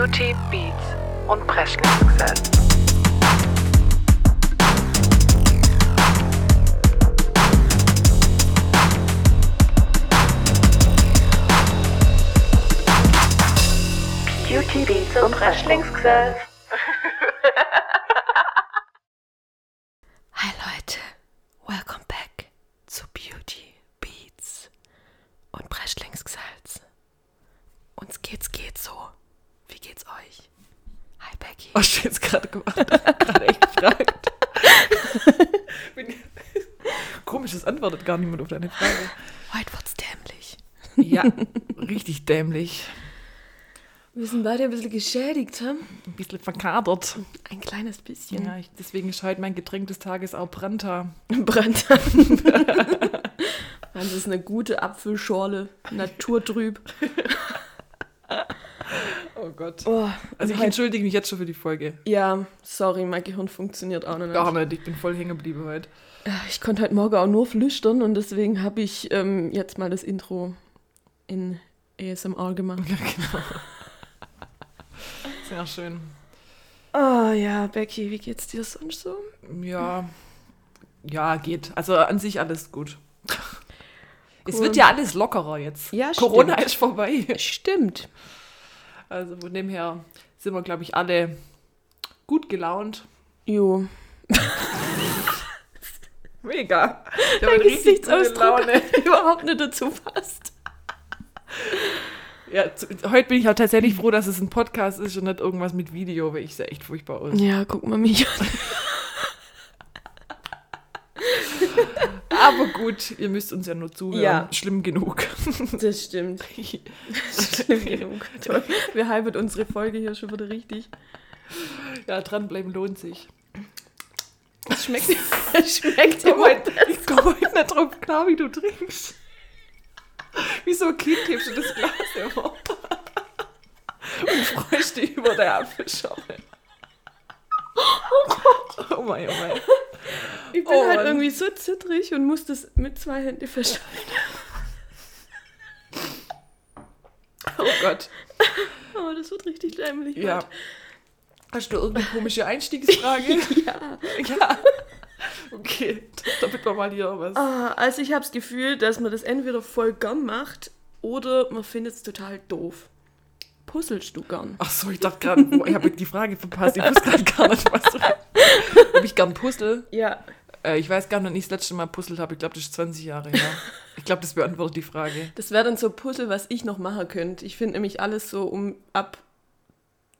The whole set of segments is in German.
Beauty, Beats und Presley-Success. Beauty, Beats und Presley-Success. Hi Leute, welcome back zu Beauty, Beats und Breschlingsgesalz. Uns geht's geht so. Wie geht's euch? Hi Becky. Hast du jetzt gerade gemacht? gerade echt gefragt. Bin- Komisch, es antwortet gar niemand auf deine Frage. Heute wird's dämlich. Ja, richtig dämlich. Wir sind beide ein bisschen geschädigt, hm? Ein bisschen verkadert. Ein kleines bisschen. Ja, ich, deswegen ist heute mein Getränk des Tages auch Branta. Brand. Das ist eine gute Apfelschorle, naturtrüb. Gott. Oh, Also ich heute- entschuldige mich jetzt schon für die Folge. Ja, sorry, mein Gehirn funktioniert auch noch nicht. Gar nicht, ich bin voll hängen geblieben heute. Ich konnte heute Morgen auch nur flüstern und deswegen habe ich ähm, jetzt mal das Intro in ASMR gemacht. Ja, genau. Sehr schön. Oh ja, Becky, wie geht's dir sonst so? Ja, ja, geht. Also an sich alles gut. Es Cool. wird ja alles lockerer jetzt. Ja, Corona stimmt. ist vorbei. Stimmt. Also von dem her sind wir, glaube ich, alle gut gelaunt. Jo. Mega. Gute Gesichtsausdruck Laune. überhaupt nicht dazu passt. Ja, zu, heute bin ich auch tatsächlich froh, dass es ein Podcast ist und nicht irgendwas mit Video, weil ich sehe echt furchtbar aus. Ja, guck mal mich an. Aber gut, ihr müsst uns ja nur zuhören. Ja. Schlimm genug. Das stimmt. Schlimm genug. Toll. Wir halben unsere Folge hier schon wieder richtig. ja, dranbleiben lohnt sich. Es schmeckt, es schmeckt Ich komme immer. ich komm heute nicht drauf klar, wie du trinkst. Wieso ein Kind hebst du das Glas immer? Und freust dich über der Apfelschorle. Oh Gott. Oh mein, oh mein. Ich bin Oh halt irgendwie so zittrig und muss das mit zwei Händen festhalten. Oh Gott. Oh, das wird richtig dämlich. Ja. Hast du irgendeine komische Einstiegsfrage? ja. ja. Okay, damit wir mal hier was. Ah, also ich habe das Gefühl, dass man das entweder voll gern macht oder man findet es total doof. Gern? Ach so, ich dachte gerade, ich habe die Frage verpasst. Ich wusste gerade gar nicht, was. Ob ich gern puzzle? Ja. Äh, ich weiß gar nicht, wann ich das letzte Mal puzzelt habe. Ich glaube, das ist 20 Jahre her. Ich glaube, das beantwortet die Frage. Das wäre dann so Puzzle, was ich noch machen könnte. Ich finde nämlich alles so um ab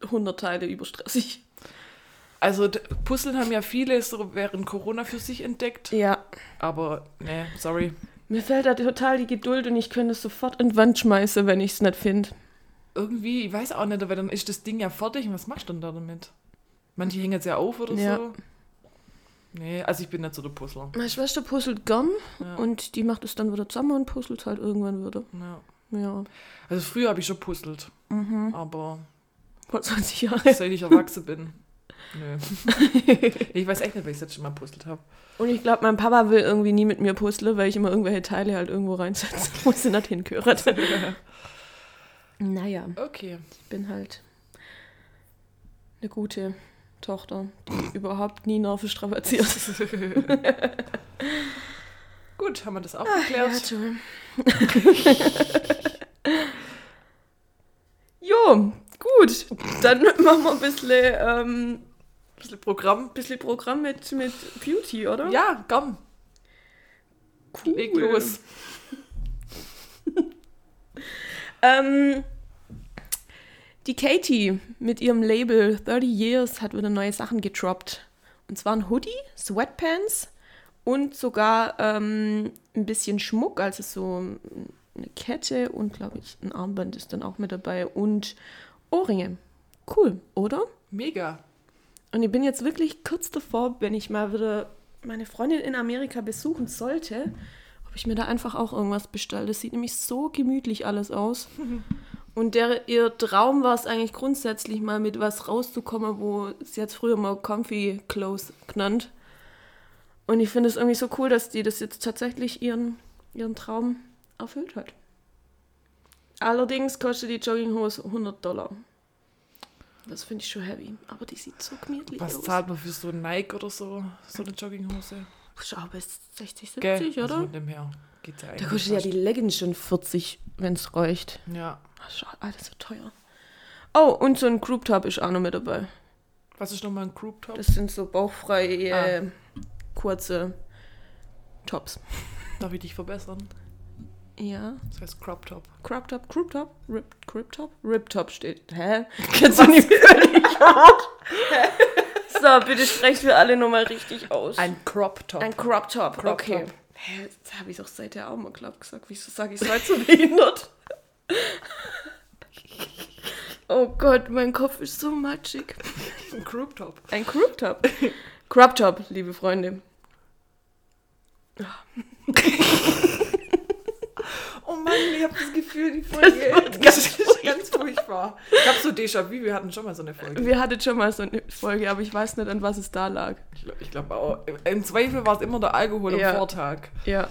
100 Teile überstressig. Also, Puzzeln haben ja viele so während Corona für sich entdeckt. Ja. Aber, ne, sorry. Mir fällt da total die Geduld und ich könnte es sofort in die Wand schmeißen, wenn ich es nicht finde. Irgendwie, ich weiß auch nicht, aber dann ist das Ding ja fertig. Und was machst du denn da damit? Manche hängen es ja auf oder Ja. so. Nee, also ich bin nicht so der Puzzler. Meine Schwester puzzelt gern Ja. und die macht es dann wieder zusammen und puzzelt halt irgendwann wieder. Ja. Ja. Also früher habe ich schon puzzelt. Mhm. Aber Vor 20 Jahre. seit ich erwachsen bin. Nö. ich weiß echt nicht, weil ich das letzte Mal puzzelt habe. Und ich glaube, mein Papa will irgendwie nie mit mir puzzeln, weil ich immer irgendwelche Teile halt irgendwo reinsetze, wo sie nicht hingehören. naja, Okay. ich bin halt eine gute Tochter, die überhaupt nie Nerven strapaziert. Gut, haben wir das auch Ja, geklärt. toll. jo, gut. Dann machen wir ein bisschen, ähm, bisschen Programm. bisschen Programm mit, mit Beauty, oder? Ja, komm, cool. leg los. Ähm, die Katie mit ihrem Label 30 Years hat wieder neue Sachen gedroppt. Und zwar ein Hoodie, Sweatpants und sogar ähm, ein bisschen Schmuck, also so eine Kette und glaube ich ein Armband ist dann auch mit dabei und Ohrringe. Cool, oder? Mega. Und ich bin jetzt wirklich kurz davor, wenn ich mal wieder meine Freundin in Amerika besuchen sollte, ob ich mir da einfach auch irgendwas bestelle. Das sieht nämlich so gemütlich alles aus. Und der, ihr Traum war es eigentlich grundsätzlich mal mit was rauszukommen, wo sie jetzt früher mal Comfy Clothes genannt. Und ich finde es irgendwie so cool, dass die das jetzt tatsächlich ihren, ihren Traum erfüllt hat. Allerdings kostet die Jogginghose 100 Dollar. Das finde ich schon heavy. Aber die sieht so gemütlich Was aus. zahlt man für so ein Nike oder so? So eine Jogginghose? Schau, aber ist 60, 70, Gell? oder? Also von dem her geht's ja da kostet ja die Leggings schon 40, wenn es reicht. Ja. Ach, schau, alles so teuer. Oh, und so ein Group Top ist auch noch mit dabei. Was ist nochmal ein Group Top? Das sind so bauchfreie, Ah. äh, kurze Tops. Darf ich dich verbessern? Ja. Das heißt Crop Top. Crop Top, Group Top, Rip, Crop Top, Rip Top steht. Hä? Kennst du nicht völlig So, bitte sprecht für alle nochmal richtig aus. Ein Crop Top. Ein Crop Top, Crop okay. Top. Hä, das habe ich doch seither auch mal glaub gesagt. Wieso sage ich es heute so behindert? oh Gott, mein Kopf ist so matschig. ein Crop Top. Ein Crop Top. Crop Top, liebe Freunde. Oh Mann, ich habe das Gefühl, die Folge ist ganz furchtbar. Ich habe so Déjà-vu, wir hatten schon mal so eine Folge. Wir hatten schon mal so eine Folge, aber ich weiß nicht, an was es da lag. Ich glaube glaub auch, im Zweifel war es immer der Alkohol Ja. am Vortag. Ja.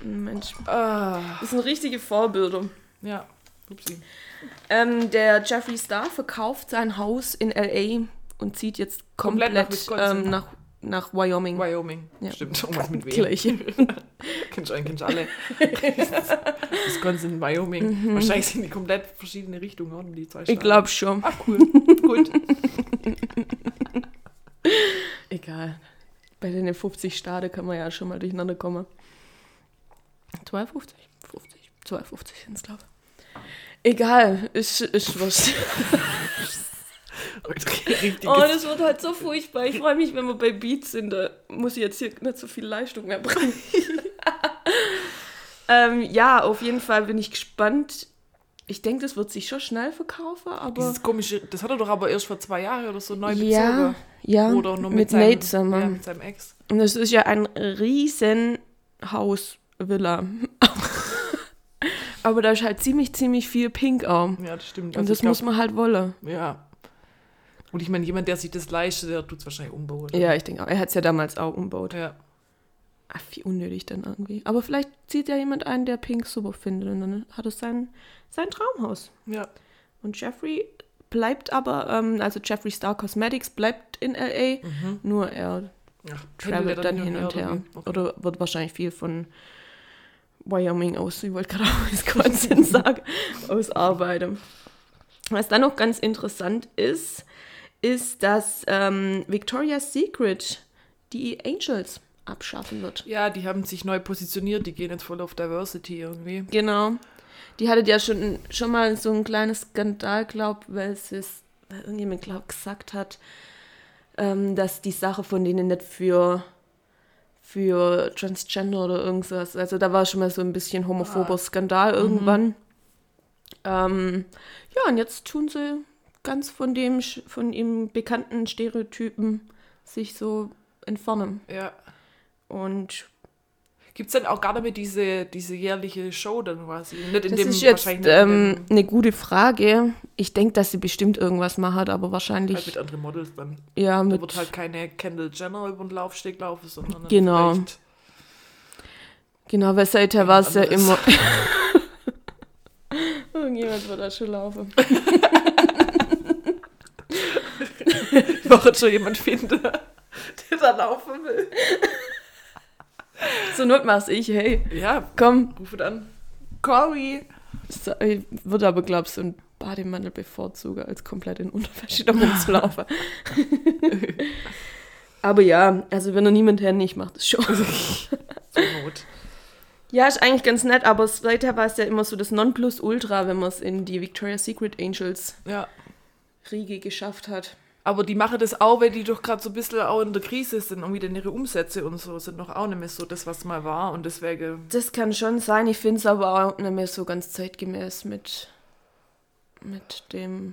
Mensch. Ah, Das sind richtige Vorbilder. ja, upsi. Ähm, der Jeffree Star verkauft sein Haus in L.A. und zieht jetzt Komplett komplett, nach Wisconsin. ähm, nach, nach Wyoming. Wyoming. Ja. Stimmt, irgendwas mit W. Gleiche. Kennst du einen, kennst du alle. Wisconsin, Wyoming. Wahrscheinlich sind die komplett verschiedene Richtungen, oder? Die zwei Ich glaube schon. Ah, cool. Gut. Egal. Bei den 50 Staaten kann man ja schon mal durcheinander kommen. 250? 50. 250 sind es, glaube ich. Egal, ist, ist was. Oh, das wird halt so furchtbar. Ich freue mich, wenn wir bei Beats sind. Da muss ich jetzt hier nicht so viel Leistung mehr bringen. ähm, ja, auf jeden Fall bin ich gespannt. Ich denke, das wird sich schon schnell verkaufen, aber. Dieses komische, das hat er doch aber erst vor zwei Jahren oder so neu bezogen. ja, ja, Oder nur mit, mit seinem, Nate zusammen. Ja, mit seinem Ex. Und das ist ja ein riesen Haus, Villa. Aber da ist halt ziemlich, ziemlich viel Pink auch. Ja, das stimmt. Und Also das muss man halt wollen. Ja. Und ich meine, jemand, der sich das leistet, der tut es wahrscheinlich umbauen. Ja, ich denke auch. Er hat es ja damals auch umgebaut. Ja. Ach, wie unnötig dann irgendwie. Aber vielleicht zieht ja jemand ein, der Pink super findet. Und dann hat es sein, sein Traumhaus. Ja. Und Jeffrey bleibt aber, ähm, also Jeffrey Star Cosmetics bleibt in L.A., Mhm. nur er travelt dann hin und her. Okay. Oder wird wahrscheinlich viel von Wyoming aus, ich wollte gerade auch Wisconsin sagen, ausarbeiten. Was dann noch ganz interessant ist, ist, dass ähm, Victoria's Secret die Angels abschaffen wird. Ja, die haben sich neu positioniert, die gehen jetzt voll auf Diversity irgendwie. Genau. Die hattet ja schon, schon mal so ein kleines Skandal, glaub, weil es ist, weil irgendjemand, glaub, gesagt hat, ähm, dass die Sache von denen nicht für, für Transgender oder irgendwas, also da war schon mal so ein bisschen homophober Ah. Skandal Mhm. irgendwann. Ähm, ja, und jetzt tun sie ganz von dem, von ihm bekannten Stereotypen sich so entfernen. Ja. Und Gibt es dann auch gar nicht mehr diese, diese jährliche Show dann quasi? Nicht in Das dem ist jetzt ähm, eine gute Frage. Ich denke, dass sie bestimmt irgendwas macht, aber halt wahrscheinlich mit anderen Models dann. ja Da mit. wird halt keine Kendall Jenner über den Laufsteg laufen, sondern Genau. Genau, weil seither war es ja immer. Irgendjemand wird da schon laufen. Ich wollte schon jemand finden, der da laufen will. So Not mach's ich, hey. Ja, Komm. rufet an. Corey. So, ich würde aber, glaub ich, so ein Bademantel bevorzugen, als komplett in Unterwäsche da rumzulaufen. aber ja, also wenn er niemand her ich mach das schon. Zur Not. Ja, ist eigentlich ganz nett, aber seither war es ja immer so das Nonplusultra, wenn man es in die Victoria's Secret Angels Ja. Riege geschafft hat. Aber die machen das auch, weil die doch gerade so ein bisschen auch in der Krise sind und wieder ihre Umsätze und so sind noch auch nicht mehr so das, was mal war. Und deswegen, Das kann schon sein, ich finde es aber auch nicht mehr so ganz zeitgemäß mit, mit dem.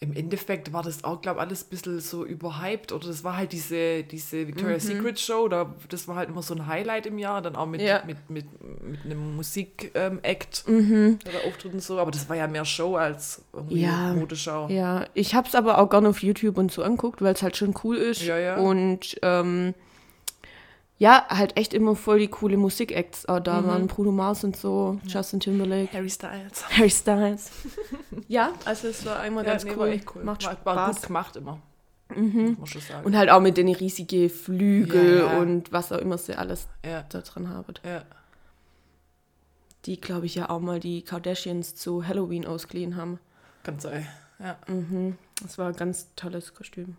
Im Endeffekt war das auch, glaube ich, alles ein bisschen so überhyped. Oder das war halt diese, diese Victoria's Secret Show, da, das war halt immer so ein Highlight im Jahr, dann auch mit, Ja. mit, mit, mit einem Musik-Act, Mhm. der da auftritt und so. Aber das war ja mehr Show als irgendwie Ja. Modeschau. Ja, ich habe es aber auch gerne auf YouTube und so anguckt, weil es halt schon cool ist. Ja, ja. Und ähm, Ja, halt echt immer voll die coole Musik-Acts auch da Mhm. waren. Bruno Mars und so, Justin Timberlake, Harry Styles. Harry Styles. ja, also es war einmal Ja, ganz nee, cool. war echt cool. Macht war, Spaß. war gut gemacht immer. Muss man schon sagen. Und halt auch mit den riesigen Flügel Ja, ja. und was auch immer sie alles ja, da dran haben. ja. Die, glaube ich, ja auch mal die Kardashians zu Halloween ausgeliehen haben. Kann sein. Ja. Mhm. Das war ein ganz tolles Kostüm.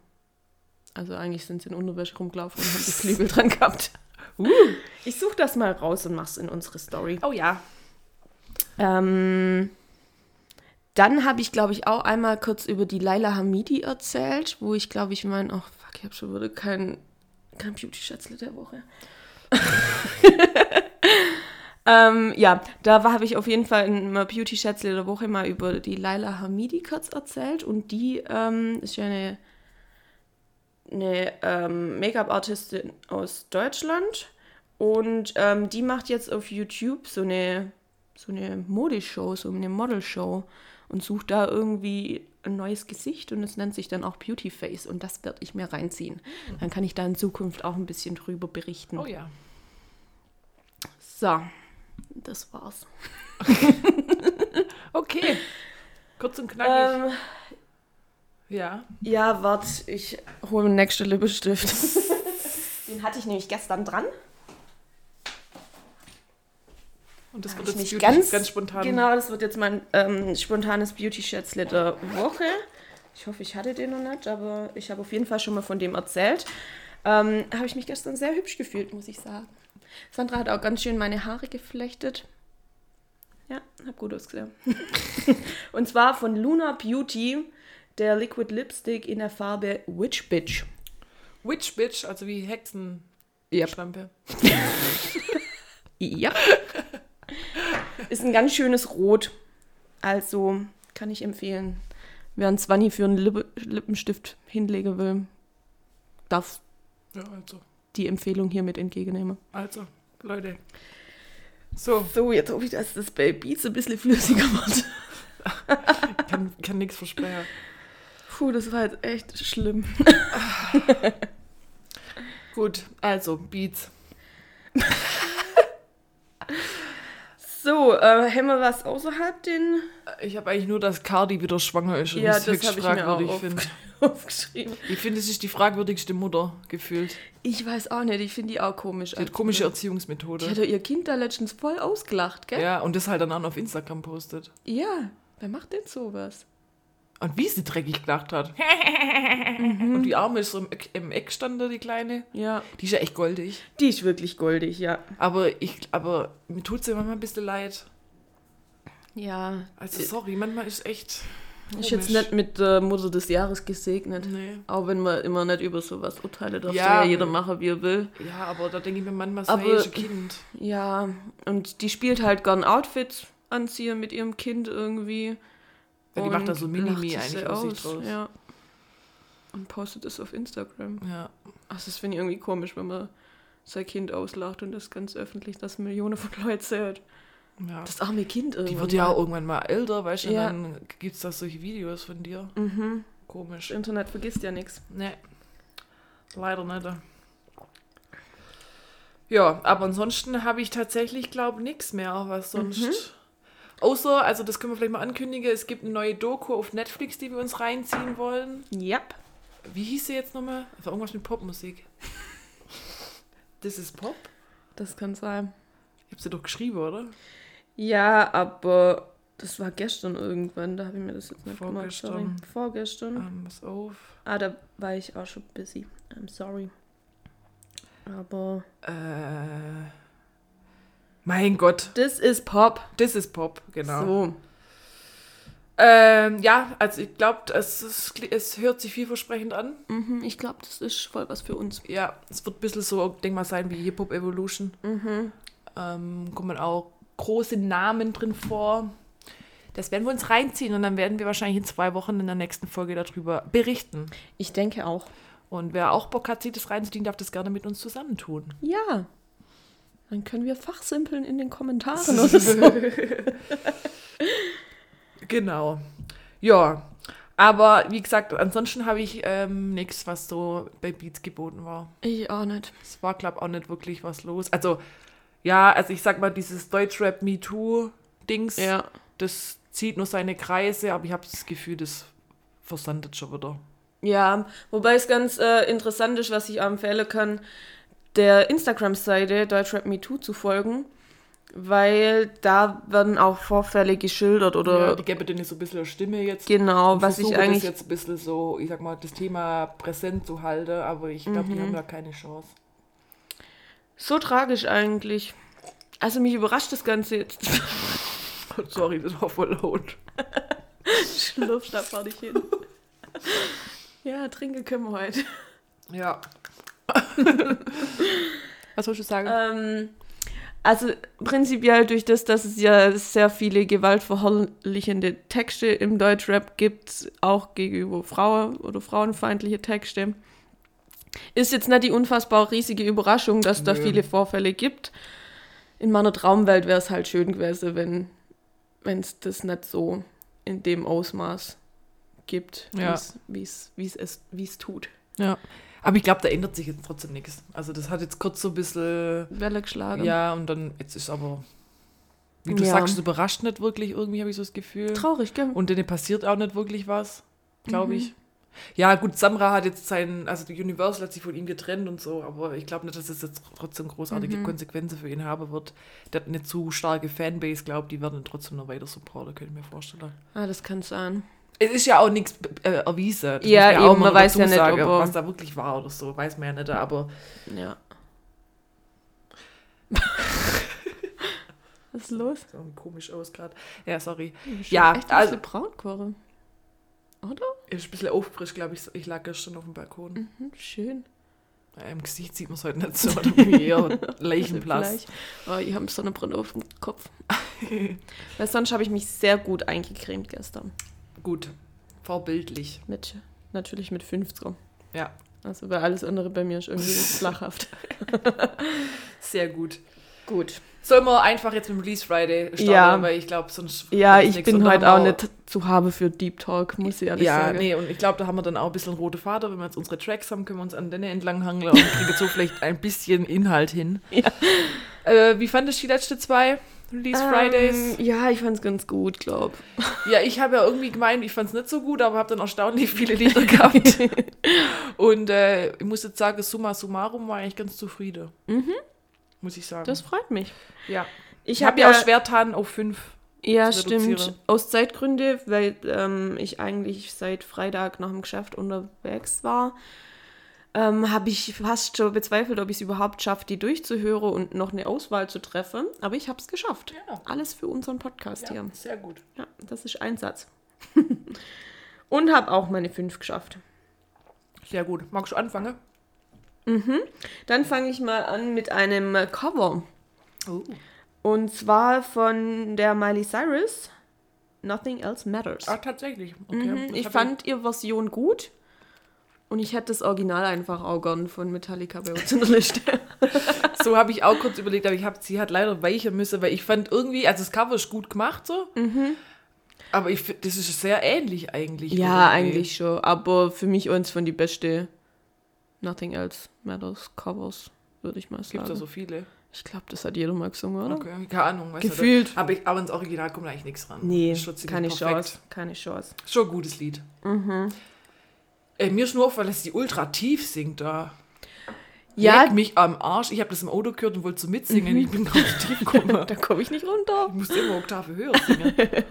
Also eigentlich sind sie in Unterwäsche rumgelaufen und haben die Flügel dran gehabt. Uh. Ich suche das mal raus und mach's in unsere Story. Oh ja. Ähm, dann habe ich, glaube ich, auch einmal kurz über die Laila Hamidi erzählt, wo ich, glaube ich, meine, ach fuck, ich habe schon wieder kein, kein Beauty-Schätzle der Woche. ähm, ja, da habe ich auf jeden Fall in meinem Beauty-Schätzle der Woche mal über die Laila Hamidi kurz erzählt und die ähm, ist ja eine, eine ähm, Make-up-Artistin aus Deutschland und ähm, die macht jetzt auf YouTube so eine so eine Modeshow, so eine Modelshow und sucht da irgendwie ein neues Gesicht und es nennt sich dann auch Beauty Face und das werde ich mir reinziehen. Dann kann ich da in Zukunft auch ein bisschen drüber berichten. Oh ja. So, das war's. Okay. Kurz und knackig. Ähm, ja. ja, warte, ich hole den nächsten Lippenstift. den hatte ich nämlich gestern dran. Und das Hab wird jetzt mich Beauty- ganz, spontan. Genau, das wird jetzt mein ähm, spontanes Beauty-Schätzle der Woche. Ich hoffe, ich hatte den noch nicht, aber ich habe auf jeden Fall schon mal von dem erzählt. Ähm, habe ich mich gestern sehr hübsch gefühlt, muss ich sagen. Sandra hat auch ganz schön meine Haare geflechtet. Ja, hab gut ausgesehen. Und zwar von Luna Beauty, der Liquid Lipstick in der Farbe Witch Bitch. Witch Bitch, also wie Yep. Hexenschlampe. Ja. Ist ein ganz schönes Rot. Also kann ich empfehlen. Wer einen Zwanni für einen Lippe, Lippenstift hinlegen will, darf Ja, also. die Empfehlung hiermit entgegennehmen. Also, Leute. So, So, jetzt hoffe ich, dass das bei Beats ein bisschen flüssiger wird. kann, kann nichts versprechen. Puh, das war jetzt echt schlimm. Gut, also, Beats. So, äh, haben wir was außerhalb den Ich habe eigentlich nur, dass Cardi wieder schwanger ist und Ja, das das höchst habe ich mir auch auf- aufgeschrieben? Ich finde, es ist die fragwürdigste Mutter gefühlt. Ich weiß auch nicht, ich finde die auch komisch. Die hat komische Erziehungsmethode. Die hat doch ihr Kind da letztens voll ausgelacht, gell? ja, und das halt dann auch auf Instagram postet. Ja, wer macht denn sowas? Und wie sie dreckig gelacht hat. Mhm. Und die Arme ist so im Eck, im Eck stand da, die Kleine. Ja, Die ist ja echt goldig. die ist wirklich goldig, ja. Aber ich, aber mir tut sie manchmal ein bisschen leid. Ja, Also sorry, manchmal ist echt. ist jetzt komisch. nicht mit der Mutter des Jahres gesegnet. Nee. Auch wenn man immer nicht über sowas urteile, darf Ja. ja jeder machen, wie er will. Ja, aber da denke ich mir manchmal so, Aber- ein Kind. Ja, und die spielt halt gern Outfits anziehen mit ihrem Kind irgendwie. Ja, die macht da so Minimi eigentlich aus sich draus. Ja. Und postet es auf Instagram. Ja. Ach, das finde ich irgendwie komisch, wenn man sein Kind auslacht und das ganz öffentlich, dass Millionen von Leuten sehen. ja. Das arme Kind irgendwie. Die wird ja auch irgendwann mal älter, weißt du, Ja. dann gibt es da solche Videos von dir. Mhm. Komisch. Das Internet vergisst ja nichts. Nee. Leider nicht. Ja, aber ansonsten habe ich tatsächlich, glaube nichts mehr, was sonst. Mhm. Außer, also das können wir vielleicht mal ankündigen, es gibt eine neue Doku auf Netflix, die wir uns reinziehen wollen. Yep. Wie hieß sie jetzt nochmal? Das war irgendwas mit Popmusik. Das ist Pop? Das kann sein. Ich habe sie doch geschrieben, oder? Ja, aber das war gestern irgendwann, da habe ich mir das jetzt nicht Vorgestern. gemacht. Sorry. Vorgestern. Ähm, pass auf. Ah, da war ich auch schon busy. I'm sorry. Aber Äh, mein Gott, das ist Pop. das ist Pop, genau. So. Ähm, ja, also ich glaube, es, es, es hört sich vielversprechend an. Mhm, ich glaube, das ist voll was für uns. Ja, es wird ein bisschen so, denk mal, sein wie Hip-Hop Evolution. Mhm. Ähm, kommen auch große Namen drin vor. Das werden wir uns reinziehen und dann werden wir wahrscheinlich in zwei Wochen in der nächsten Folge darüber berichten. Ich denke auch. Und wer auch Bock hat, sich das reinzuziehen, darf das gerne mit uns zusammentun. Ja. Dann können wir fachsimpeln in den Kommentaren oder so. Genau. Ja, Aber wie gesagt, ansonsten habe ich ähm, nichts, was so bei Beats geboten war. Ich auch nicht. Es war, glaube ich, auch nicht wirklich was los. Also, ja, also ich sag mal, dieses Deutschrap Me Too-Dings, Ja. das zieht nur seine Kreise, aber ich habe das Gefühl, das versandet schon wieder. Ja, wobei es ganz äh, interessant ist, was ich empfehlen kann, der Instagram-Seite Deutschrap Me Too zu folgen, weil da werden auch Vorfälle geschildert Ja, oder die gäbe denen so ein bisschen Stimme jetzt. genau, was ich eigentlich das jetzt ein bisschen so, ich sag mal, das Thema präsent zu halten, aber ich glaube, Mhm. die haben da keine Chance. so tragisch eigentlich. Also mich überrascht das Ganze jetzt. Sorry, das war voll laut. Schlürfst da vor dich hin. Ja, trinke können wir heute. Ja. was soll ich sagen? Ähm, also prinzipiell durch das, dass es ja sehr viele gewaltverherrlichende Texte im Deutschrap gibt, auch gegenüber Frauen oder frauenfeindliche Texte, ist jetzt nicht die unfassbar riesige Überraschung, dass da viele Vorfälle gibt. In meiner Traumwelt wäre es halt schön gewesen, wenn wenn es das nicht so in dem Ausmaß gibt, Ja. wie's- wie's wie's es wie's tut. ja. Aber ich glaube, da ändert sich jetzt trotzdem nichts. Also das hat jetzt kurz so ein bisschen, Welle geschlagen. ja, und dann, jetzt ist aber, wie du Ja. sagst, es überrascht nicht wirklich irgendwie, habe ich so das Gefühl. Traurig, gell? Und denen passiert auch nicht wirklich was, glaube Mhm. ich. Ja, gut, Samra hat jetzt seinen, also die Universal hat sich von ihm getrennt und so, aber ich glaube nicht, dass es jetzt trotzdem großartige Mhm. Konsequenzen für ihn haben wird. Der hat eine zu starke Fanbase, glaube die werden ihn trotzdem noch weiter supporten, könnte ich mir vorstellen. Ah, das kann sein. Es ist ja auch nichts äh, erwiesen. Das Ja, auch eben, man weiß ja nicht, sagen, ob was da wirklich war oder so, weiß man ja nicht, aber Ja. Was ist los? so komisch aus gerade. Ja, sorry. Ja, Ja, echt ein also- braun geworden. Oder? Ist ein bisschen aufgefrischt, glaube ich. Ich lag gestern auf dem Balkon. Mhm, schön. Ja, Im Gesicht sieht man es heute nicht so, oder irgendwie eher Leichenblass. Vielleicht. Oh, ich habe Sonnenbrille auf dem Kopf. Weil sonst habe ich mich sehr gut eingecremt gestern. Gut, vorbildlich. Mit, natürlich mit 50er. Ja, Also weil alles andere bei mir ist irgendwie flachhaft. sehr gut. Gut. Sollen wir einfach jetzt mit Release Friday starten, Ja. weil ich glaube, sonst Ja, ich bin heute auch nicht zu habe für Deep Talk, muss ich ehrlich Ja, sagen. nee, und ich glaube, da haben wir dann auch ein bisschen rote Fader. Wenn wir jetzt unsere Tracks haben, können wir uns an denen entlanghangeln und kriegen so vielleicht ein bisschen Inhalt hin. Ja. Äh, wie fandest du die letzten zwei Release Fridays? Ähm, ja, ich fand's ganz gut, glaub. Ja, ich habe ja irgendwie gemeint, ich fand es nicht so gut, aber habe dann erstaunlich viele Lieder gehabt. und äh, ich muss jetzt sagen, summa summarum war ich ganz zufrieden. Mhm. Muss ich sagen. Das freut mich. ja. Ich habe habe ja auch schwer getan auf fünf. Ja, stimmt. Aus Zeitgründe, weil ähm, ich eigentlich seit Freitag nach dem Geschäft unterwegs war, ähm, habe ich fast schon bezweifelt, ob ich es überhaupt schaffe, die durchzuhören und noch eine Auswahl zu treffen. Aber ich habe es geschafft. Ja. Alles für unseren Podcast hier. sehr gut. Ja, das ist ein Satz. und habe auch meine fünf geschafft. Sehr gut. Magst du anfangen? Dann fange ich mal an mit einem Cover. Oh. Und zwar von der Miley Cyrus. Nothing Else Matters. Ah, tatsächlich. Okay. Mhm, ich fand ihre Version gut. Und ich hätte das Original einfach auch gern von Metallica bei uns in der Liste. So habe ich auch kurz überlegt, aber ich hab, sie hat leider weicher müssen, weil ich fand irgendwie, also das Cover ist gut gemacht so. Aber ich das ist sehr ähnlich eigentlich. ja, irgendwie. eigentlich schon. Aber für mich eins von die beste Nothing Else Matters Covers, würde ich mal Es gibt sagen. ja so viele. Ich glaube, das hat jeder mal gesungen, oder? Okay, keine Ahnung. Gefühlt. Aber, ich, aber ins Original kommt eigentlich nichts ran. Nee, keine perfekt. Chance. Keine Chance. Schon ein gutes Lied. Äh, mir ist nur aufgefallen, dass sie ultra tief singt da. Ja, Leck mich am Arsch. Ich habe das im Auto gehört und wollte so mitsingen. Ich bin nicht tief gekommen. da komme ich nicht runter. Ich musste immer Oktave höher singen.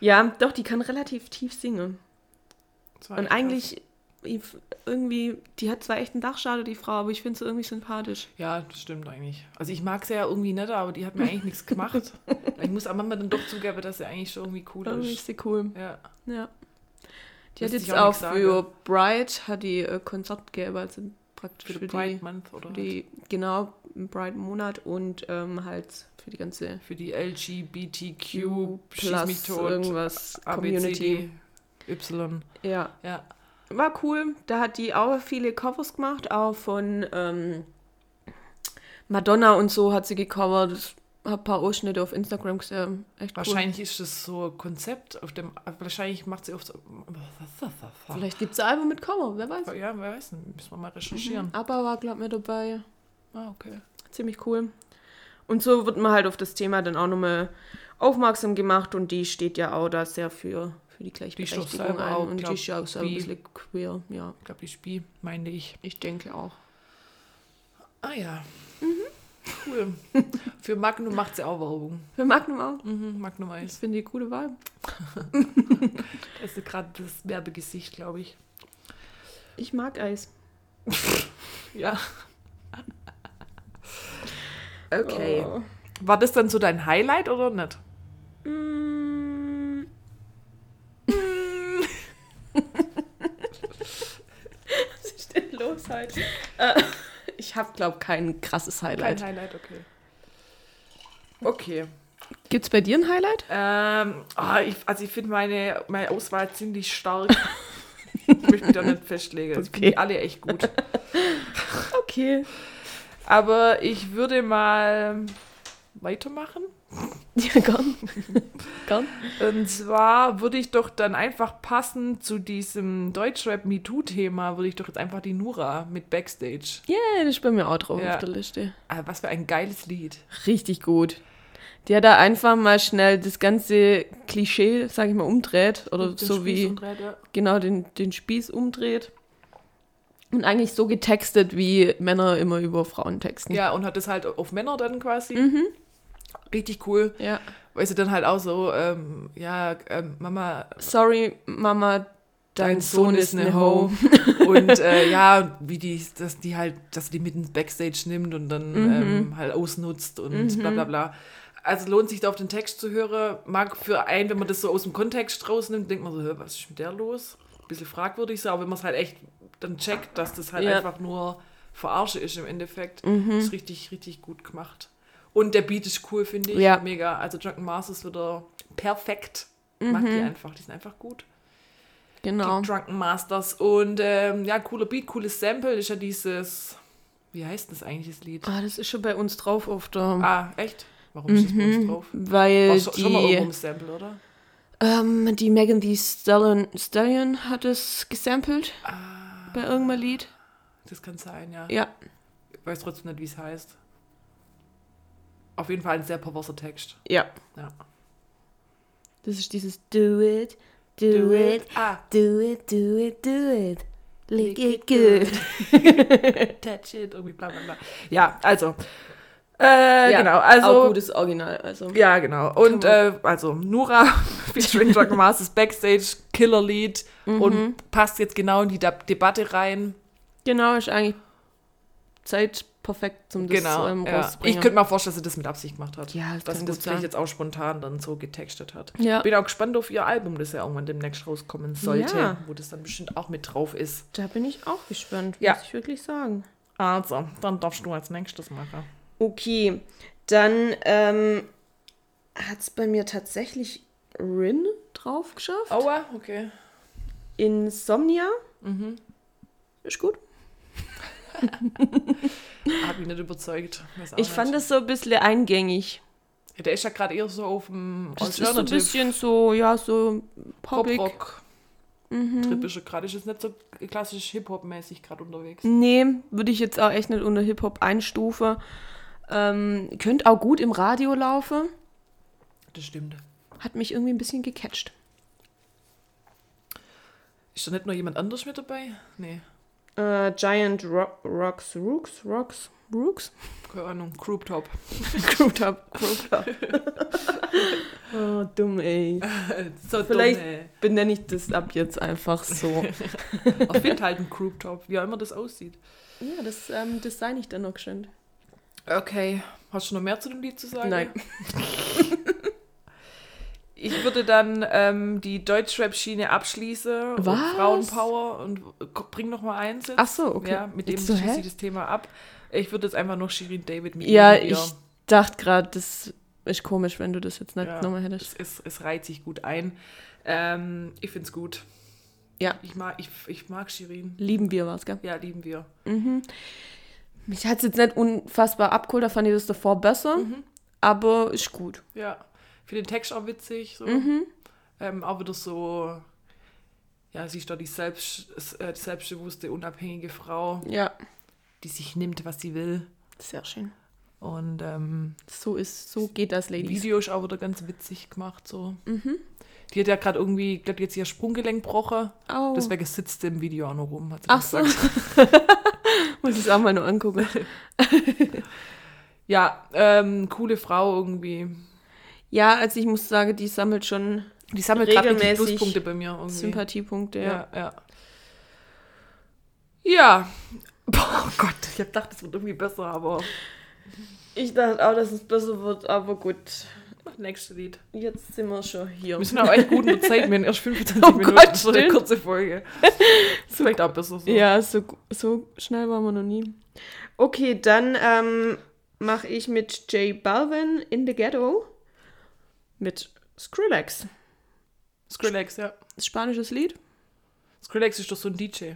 Ja, doch, die kann relativ tief singen. Und eigentlich ich- irgendwie, die hat zwar echt einen Dachschaden, die Frau, aber ich finde sie irgendwie sympathisch. Ja, das stimmt eigentlich. Also ich mag sie ja irgendwie nicht, aber die hat mir eigentlich nichts gemacht. Ich muss aber manchmal dann doch zugeben, dass sie eigentlich schon irgendwie cool Irgendwie ist. ist sie cool. Ja. Ja. Die hat jetzt auch auch für Bright hat die äh, Konzert gegeben, also praktisch Für für, Pride die, Month oder die, genau, im Pride-Monat und ähm, halt für die ganze für die LGBTQ plus tot irgendwas Community. Y. Ja, Ja. war cool. Da hat die auch viele Covers gemacht, auch von ähm, Madonna und so hat sie gecovert. Das Hab ein paar Ausschnitte auf Instagram gesehen. Echt cool. Wahrscheinlich ist das so ein Konzept auf dem. Wahrscheinlich macht sie oft so. Vielleicht gibt es ein Album mit Cover, wer weiß. Ja, wer weiß, müssen wir mal recherchieren. Aber war, glaub mir dabei. Ah, okay. Ziemlich cool. Und so wird man halt auf das Thema dann auch nochmal aufmerksam gemacht und die steht ja auch da sehr für, für die Die Gleichberechtigung selber ein. auch, und glaub, die ist ja auch so ein bi. bisschen queer, ja. Ich glaube, die Spie, meinte ich. Ich denke auch. Ah ja. Cool. Für Magnum macht sie auch Werbung. Für Magnum auch. Mhm, Magnum Ich Eis. finde die coole Wahl. Das ist gerade das Werbegesicht, glaube ich. Ich mag Eis. Ja. Okay. Oh. War das dann so dein Highlight oder nicht? Mm. Was ist denn los heute? Äh, ich habe, glaube kein krasses Highlight. Kein Highlight, okay. Okay. Gibt es bei dir ein Highlight? Ähm, ah, ich, also ich finde meine, meine Auswahl ziemlich stark. ich möchte mich da nicht festlegen. Ich finde Okay. die alle echt gut. Okay. Aber ich würde mal weitermachen. Ja, gern. gern. Und zwar würde ich doch dann einfach passend zu diesem Deutschrap MeToo-Thema, würde ich doch jetzt einfach die Nura mit Backstage. Ja, das ist bei mir auch drauf Ja. auf der Liste. Ah, was für ein geiles Lied. Richtig gut. Die hat da einfach mal schnell das ganze Klischee, sag ich mal, umdreht. Oder so Spieß wie umdreht, ja. genau den, den Spieß umdreht. Und eigentlich so getextet, wie Männer immer über Frauen texten. Ja, und hat das halt auf Männer dann quasi. Mhm. Richtig cool. ja. Weil sie dann halt auch so, ähm, ja, ähm, Mama, Sorry, Mama, dein, Sohn, ist eine Ho. und äh, ja, wie die, dass die halt, dass die mit ins Backstage nimmt und dann Mhm. ähm, halt ausnutzt und bla bla bla. Also lohnt sich da auf den Text zu hören. Mag für einen, wenn man das so aus dem Kontext rausnimmt, denkt man so, was ist mit der los? Ein bisschen fragwürdig so, aber wenn man es halt echt dann checkt, dass das halt Ja. einfach nur Verarsche ist im Endeffekt, Mhm. ist richtig, richtig gut gemacht. Und der Beat ist cool, finde ich. Ja. Mega. Also Drunken Mars ist wieder perfekt. Mag die einfach, die sind einfach gut. Genau. Die Drunken Masters. Und ähm, ja, cooler Beat, cooles Sample ist ja dieses. Wie heißt das eigentlich, das Lied? Ah, das ist schon bei uns drauf auf der. Ah, echt? Warum ist das bei uns drauf? Weil War schon, schon mal irgendwo die, ein Sample, oder? ähm, die Megan Thee Stallion, Stallion hat es gesampelt bei irgendeinem Lied. Das kann sein, ja. Ja, Ich weiß trotzdem nicht, wie es heißt. Auf jeden Fall ein sehr perverser Text. ja. Ja. Das ist dieses Do it, do, it, Ah, do it, do it, do it. Lick it it good. touch it, irgendwie bla bla bla. Ja, also. Äh, Ja, genau, also. Auch gutes Original, also. Ja, genau. Und äh, also Nura featuring Drunken Masters Backstage, Killerlied Mhm. und passt jetzt genau in die De Debatte rein. Genau, ist eigentlich Zeit perfekt zum das genau. ähm, ja. Ich könnte mir vorstellen, dass sie das mit Absicht gemacht hat. Ja, das dass sie das vielleicht jetzt auch spontan dann so getextet hat. Ja. Bin auch gespannt auf ihr Album, das ja irgendwann demnächst rauskommen sollte, Ja. wo das dann bestimmt auch mit drauf ist. Da bin ich auch gespannt, Ja. muss ich wirklich sagen. Also, dann darfst du als nächstes machen. Okay, dann ähm, hat es bei mir tatsächlich Rin drauf geschafft. Aua, okay. Insomnia. Mhm. Ist gut. Hab mich nicht überzeugt. Ich nicht. fand das so ein bisschen eingängig. Ja, der ist ja gerade eher so auf dem Das ist so ein bisschen so, ja, so poppig. Pop-Rock. Mhm. Trip ist er gerade. Ist jetzt nicht so klassisch Hip-Hop-mäßig gerade unterwegs. Nee, würde ich jetzt auch echt nicht unter Hip-Hop einstufen. Ähm, könnte auch gut im Radio laufen. Das stimmt. Hat mich irgendwie ein bisschen gecatcht. Ist da nicht noch jemand anders mit dabei? Nee, Äh, Giant Ro Rocks, Rooks, Rocks, Rooks? keine Ahnung. Group Top. Grouped up, grouped up. oh, dumm, ey. so Vielleicht- dumm, ey. Benenne ich das ab jetzt einfach so. Auf jeden Fall ein Group Top, wie auch immer das aussieht. ja, das ähm, design ich dann noch schön. Okay. Hast du noch mehr zu dem Lied zu sagen? Nein. Ich würde dann ähm, die Deutschrap-Schiene abschließen. und Was? Frauenpower und bring noch mal eins jetzt. Ach so, okay. Ja, mit dem so, schließe ich das Thema ab. Ich würde jetzt einfach noch Shirin David mit Ja, ich dachte gerade, das ist komisch, wenn du das jetzt nicht Ja, nochmal es, hättest. es, es reiht sich gut ein. Ähm, ich finde es gut. Ja. Ich mag, ich, ich mag Shirin. Lieben wir was, gell? Ja, lieben wir. Mich hat es jetzt nicht unfassbar abgeholt, da fand ich das davor besser. Mhm. aber ist gut. Ja. Finde den Text auch witzig. So. Mhm. Ähm, auch wieder so, ja, sie ist da die, selbst, äh, die selbstbewusste, unabhängige Frau, Ja, die sich nimmt, was sie will. sehr schön. Und ähm, So ist, so geht das, Ladies. Video ist auch wieder ganz witzig gemacht. So. Mhm. Die hat ja gerade irgendwie, ich glaube, jetzt ihr Sprunggelenk gebrochen. Oh. Deswegen sitzt sie im Video auch noch rum. Hat sie Ach so. gesagt. Muss ich es auch mal nur angucken. Ja, ähm, coole Frau irgendwie. Ja, also ich muss sagen, die sammelt schon Die sammelt Regelmäßig Pluspunkte bei mir irgendwie. Sympathiepunkte. Ja. Ja, ja. Ja. Boah, oh Gott, ich hab gedacht, das wird irgendwie besser, aber Ich dachte auch, dass es besser wird, aber gut. nächste Lied. Jetzt sind wir schon hier. Wir sind aber echt gut in der Zeit, wir haben erst 25 Oh Minuten, Gott, so eine stimmt. kurze Folge. ist vielleicht auch besser so. Ja, so, so schnell waren wir noch nie. Okay, dann ähm, mache ich mit J Balvin in the Ghetto mit Skrillex. Skrillex, ja. Spanisches Lied. Skrillex ist doch so ein DJ.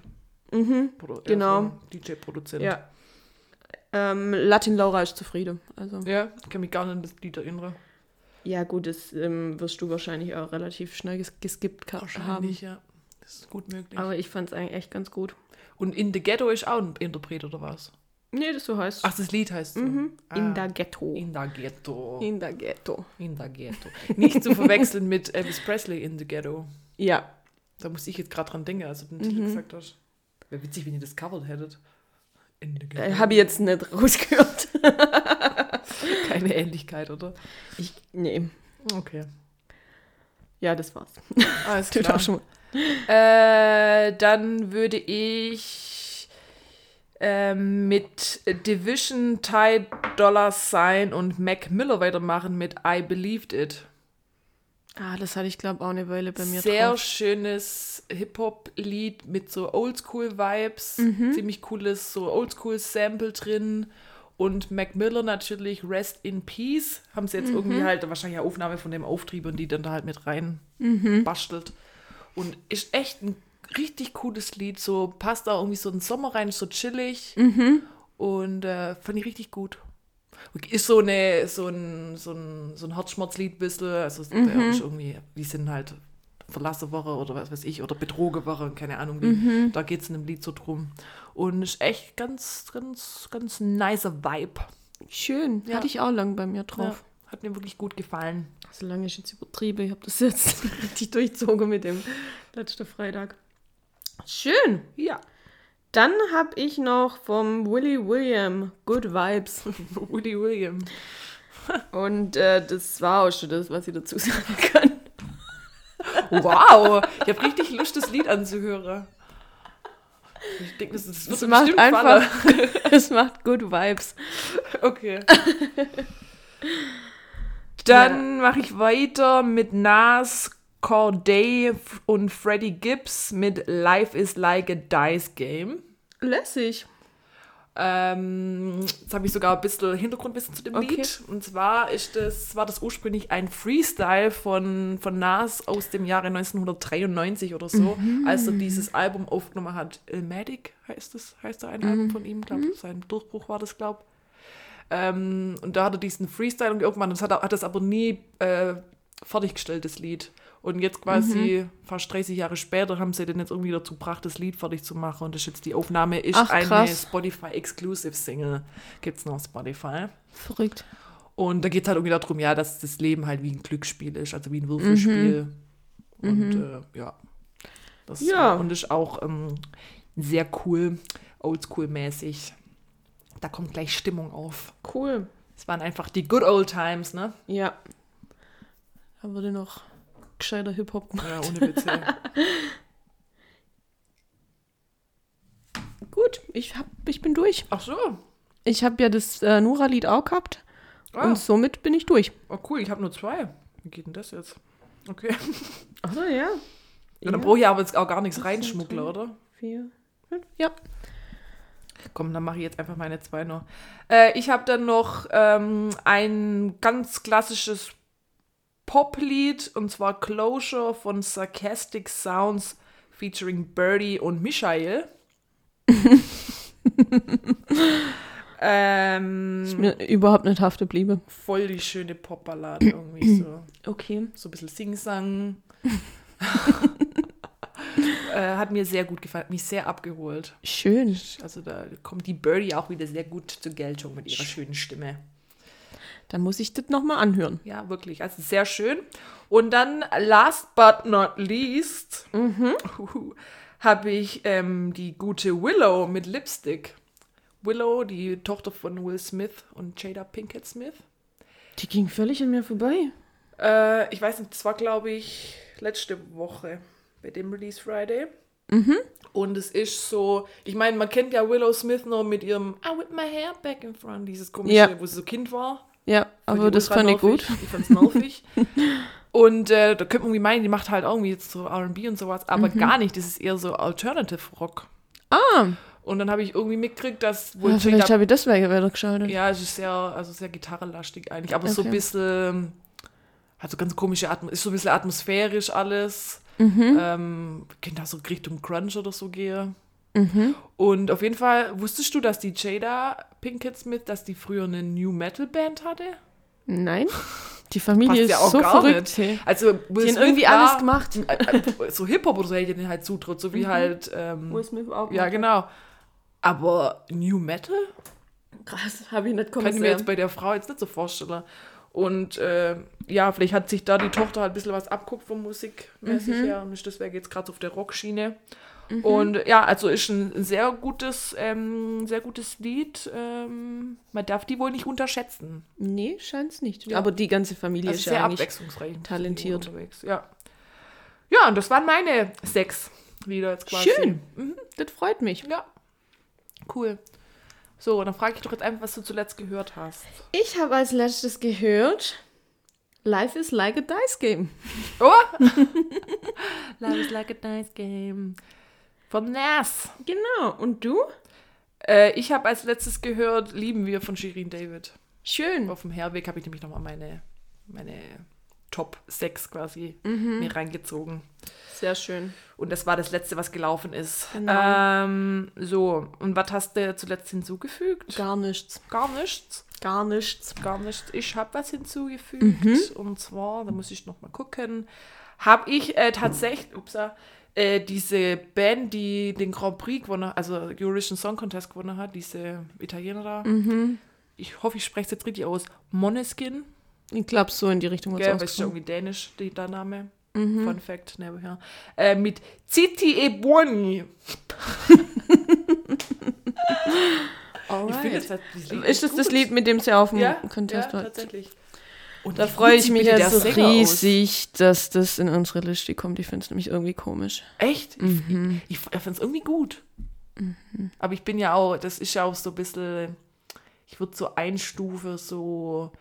Mhm. Ja, Genau. So DJ-Produzent. Ja. Ähm, Latin Laura ist zufrieden. Also. Ja, ich kann mich gar nicht an das Lied erinnern. Ja, gut, das ähm, wirst du wahrscheinlich auch relativ schnell ges geskippt ka- haben. Wahrscheinlich, ja. Das ist gut möglich. Aber ich fand es eigentlich echt ganz gut. Und In the Ghetto ist auch ein Interpret, oder was? Nee, das so heißt. Ach, das Lied heißt so. mhm. Ah, In the Ghetto. In the Ghetto. In the Ghetto. In the Ghetto. Nicht zu verwechseln mit Elvis Presley in the Ghetto. Ja. Da musste ich jetzt gerade dran denken, als du den Titel gesagt hast. Wäre witzig, wenn ihr das covered hättet. In the Ghetto. Äh, Habe ich jetzt nicht rausgehört. Keine Ähnlichkeit, oder? Ich, nee. Okay. Ja, das war's. Alles Tut klar. auch schon mal. Äh, dann würde ich ähm, mit Division, Ty Dollar Sign und Mac Miller weitermachen mit I Believed It. Ah, das hatte ich, glaube auch eine Weile bei mir Sehr drauf. schönes Hip-Hop-Lied mit so Oldschool-Vibes. Mhm. Ziemlich cooles so Oldschool-Sample drin. Und Mac Miller natürlich Rest in Peace. Haben sie jetzt Mhm. irgendwie halt wahrscheinlich eine Aufnahme von dem Auftrieb und die dann da halt mit rein Mhm. bastelt. Und ist echt ein richtig cooles Lied. So passt auch irgendwie so in den Sommer rein, so chillig. Mhm. Und äh, fand ich richtig gut. Ist so, eine, so ein, so ein, so ein Herzschmerzlied ein bisschen. Also Mhm. irgendwie, die sind halt verlassen Woche oder was weiß ich, oder betrogen Woche, keine Ahnung wie. Mhm. Da geht es in dem Lied so drum. Und ist echt ganz, ganz, ganz nicer Vibe. Schön. Ja. Hatte ich auch lang bei mir drauf. Ja, hat mir wirklich gut gefallen. So lange ist jetzt übertrieben. Ich habe das jetzt richtig durchzogen mit dem letzten Freitag. Schön. Ja. Dann habe ich noch vom Willy William Good Vibes. Woody William. Und äh, das war auch schon das, was ich dazu sagen kann. Wow, ich habe richtig Lust, das Lied anzuhören. Ich denke, das, das Es macht einfach, es macht Good Vibes. Okay. Dann mache ich weiter mit Nas, Corday und Freddie Gibbs mit Life is like a Dice Game. Lässig. Ähm, jetzt habe ich sogar ein bisschen Hintergrundwissen zu dem Okay. Lied. Und zwar ist das, war das ursprünglich ein Freestyle von, von Nas aus dem Jahre 1993 oder so, als er dieses Album aufgenommen hat. Ilmatic heißt das, heißt da ein Album von ihm, glaube ich. Sein Durchbruch war das, glaube ähm, Und da hat er diesen Freestyle und irgendwann das hat, er, hat das aber nie äh, fertiggestellt, das Lied. Und jetzt quasi fast 30 Jahre später haben sie den jetzt irgendwie dazu gebracht, das Lied fertig zu machen. Und das ist jetzt die Aufnahme ist Ach, eine. Spotify-Exclusive-Single. Gibt es noch auf Spotify. Verrückt. Und da geht es halt irgendwie darum, ja, dass das Leben halt wie ein Glücksspiel ist, also wie ein Würfelspiel. Und äh, ja. Das Ja. Und ist auch ähm, sehr cool, oldschool-mäßig. Da kommt gleich Stimmung auf. Cool. Es waren einfach die good old times, ne? Ja. Da wurde noch gescheiter Hip-Hop gemacht. Ja, ohne Witze. Gut, ich, hab, ich bin durch. Ach so. Ich habe ja das äh, Nura-Lied auch gehabt. Ah, Und somit bin ich durch. oh, cool, ich habe nur zwei. Wie geht denn das jetzt? Okay. Achso, ja. Ja, dann brauche ich aber jetzt auch gar nichts reinschmuggeln, oder? Vier, fünf. Ja. Komm, dann mache ich jetzt einfach meine zwei noch. Äh, ich habe dann noch ähm, ein ganz klassisches Poplied und zwar Closure von Sarcastic Sounds featuring Birdie und Michael. Ähm, Ist mir überhaupt nicht hafte bliebe. voll die schöne Popballade irgendwie so. Okay. So ein bisschen Sing-Sang. äh, hat mir sehr gut gefallen, hat mich sehr abgeholt. Schön. Also da kommt die Birdie auch wieder sehr gut zur Geltung mit ihrer schönen Stimme. Dann muss ich das nochmal anhören. Ja, wirklich. Also sehr schön. Und dann, last but not least, habe ich ähm, die gute Willow mit Lipstick. Willow, die Tochter von Will Smith und Jada Pinkett Smith. Die ging völlig an mir vorbei. Äh, ich weiß nicht, das war, glaube ich, letzte Woche bei dem Release Friday. Und es ist so, ich meine, man kennt ja Willow Smith noch mit ihrem I whip my hair back in front, dieses komische, Ja. wo sie so Kind war. Ja, aber das fand ich gut. Ich fand's nervig. und äh, da könnte man irgendwie meinen, die macht halt irgendwie jetzt so R&B und sowas, aber Mhm. gar nicht. Das ist eher so Alternative Rock. Ah, Und dann habe ich irgendwie mitgekriegt, dass wohl ja, vielleicht habe ich das weiter geschaltet. ja, es ist sehr, also sehr gitarrenlastig eigentlich, aber so ein Okay. bisschen, hat so ganz komische Atmosphäre, ist so ein bisschen atmosphärisch alles. Mhm. Ähm, könnte auch so Richtung Grunge oder so gehe. Mhm. Und auf jeden Fall, wusstest du, dass die Jada Pinkett Smith, dass die früher eine New Metal Band hatte? Nein. Die Familie Passt ist ja auch so gar verrückt. nicht. Also, Will Die haben Smith irgendwie war- alles gemacht. so Hip-Hop oder so hätte ich den halt zutraut, so wie halt, ähm, Smith auch. ja genau. Aber New Metal? Krass, habe ich nicht kommen Kann ich mir jetzt bei der Frau jetzt nicht so vorstellen. Und äh, ja, vielleicht hat sich da die Tochter halt ein bisschen was abguckt vom Musikmäßig Mhm. her und ist deswegen jetzt gerade auf der Rockschiene. Und ja, also ist ein sehr gutes, ähm, sehr gutes Lied. Ähm, man darf die wohl nicht unterschätzen. Nee, scheint's nicht. Ja. Aber die ganze Familie Also ist sehr ja abwechslungsreich. talentiert. Unterwegs. Ja. ja, und das waren meine sechs Lieder jetzt quasi. schön. Das freut mich. Ja. Cool. So, dann frage ich doch jetzt einfach, was du zuletzt gehört hast. Ich habe als letztes gehört, Life is like a dice game. Oh! Love is like a nice game. Von Nas. Genau. Und du? Äh, ich habe als letztes gehört, Lieben wir von Shirin David. Schön. Auf dem Herweg habe ich nämlich nochmal meine, meine Top 6 quasi Mhm. mir reingezogen. Sehr schön. Und das war das letzte, was gelaufen ist. Genau. Ähm, so, und was hast du zuletzt hinzugefügt? Gar nichts. Gar nichts. Gar nichts. Gar nichts. Ich habe was hinzugefügt. Und zwar, da muss ich noch mal gucken, habe ich äh, tatsächlich, upsa, äh, diese Band, die den Grand Prix gewonnen hat, also Eurovision Song Contest gewonnen hat, diese Italiener da. Ich hoffe, ich spreche es jetzt richtig aus. Moneskin. Ich glaube, so in die Richtung weil es ist ja ausgesprochen. irgendwie dänisch, die, der Name. Fun Fact, nebenher. Äh, mit Citi e Buoni. Ich finde, das, das Lied Ist das gut. das Lied, mit dem sie auf dem Ja, Contest ja war? tatsächlich. Und Da wie freue ich mich der jetzt aus. riesig, dass das in unsere Liste kommt. Ich finde es nämlich irgendwie komisch. Echt? Ich, ich, ich finde es irgendwie gut. Aber ich bin ja auch, das ist ja auch so ein bisschen, ich würde so einstufe, so,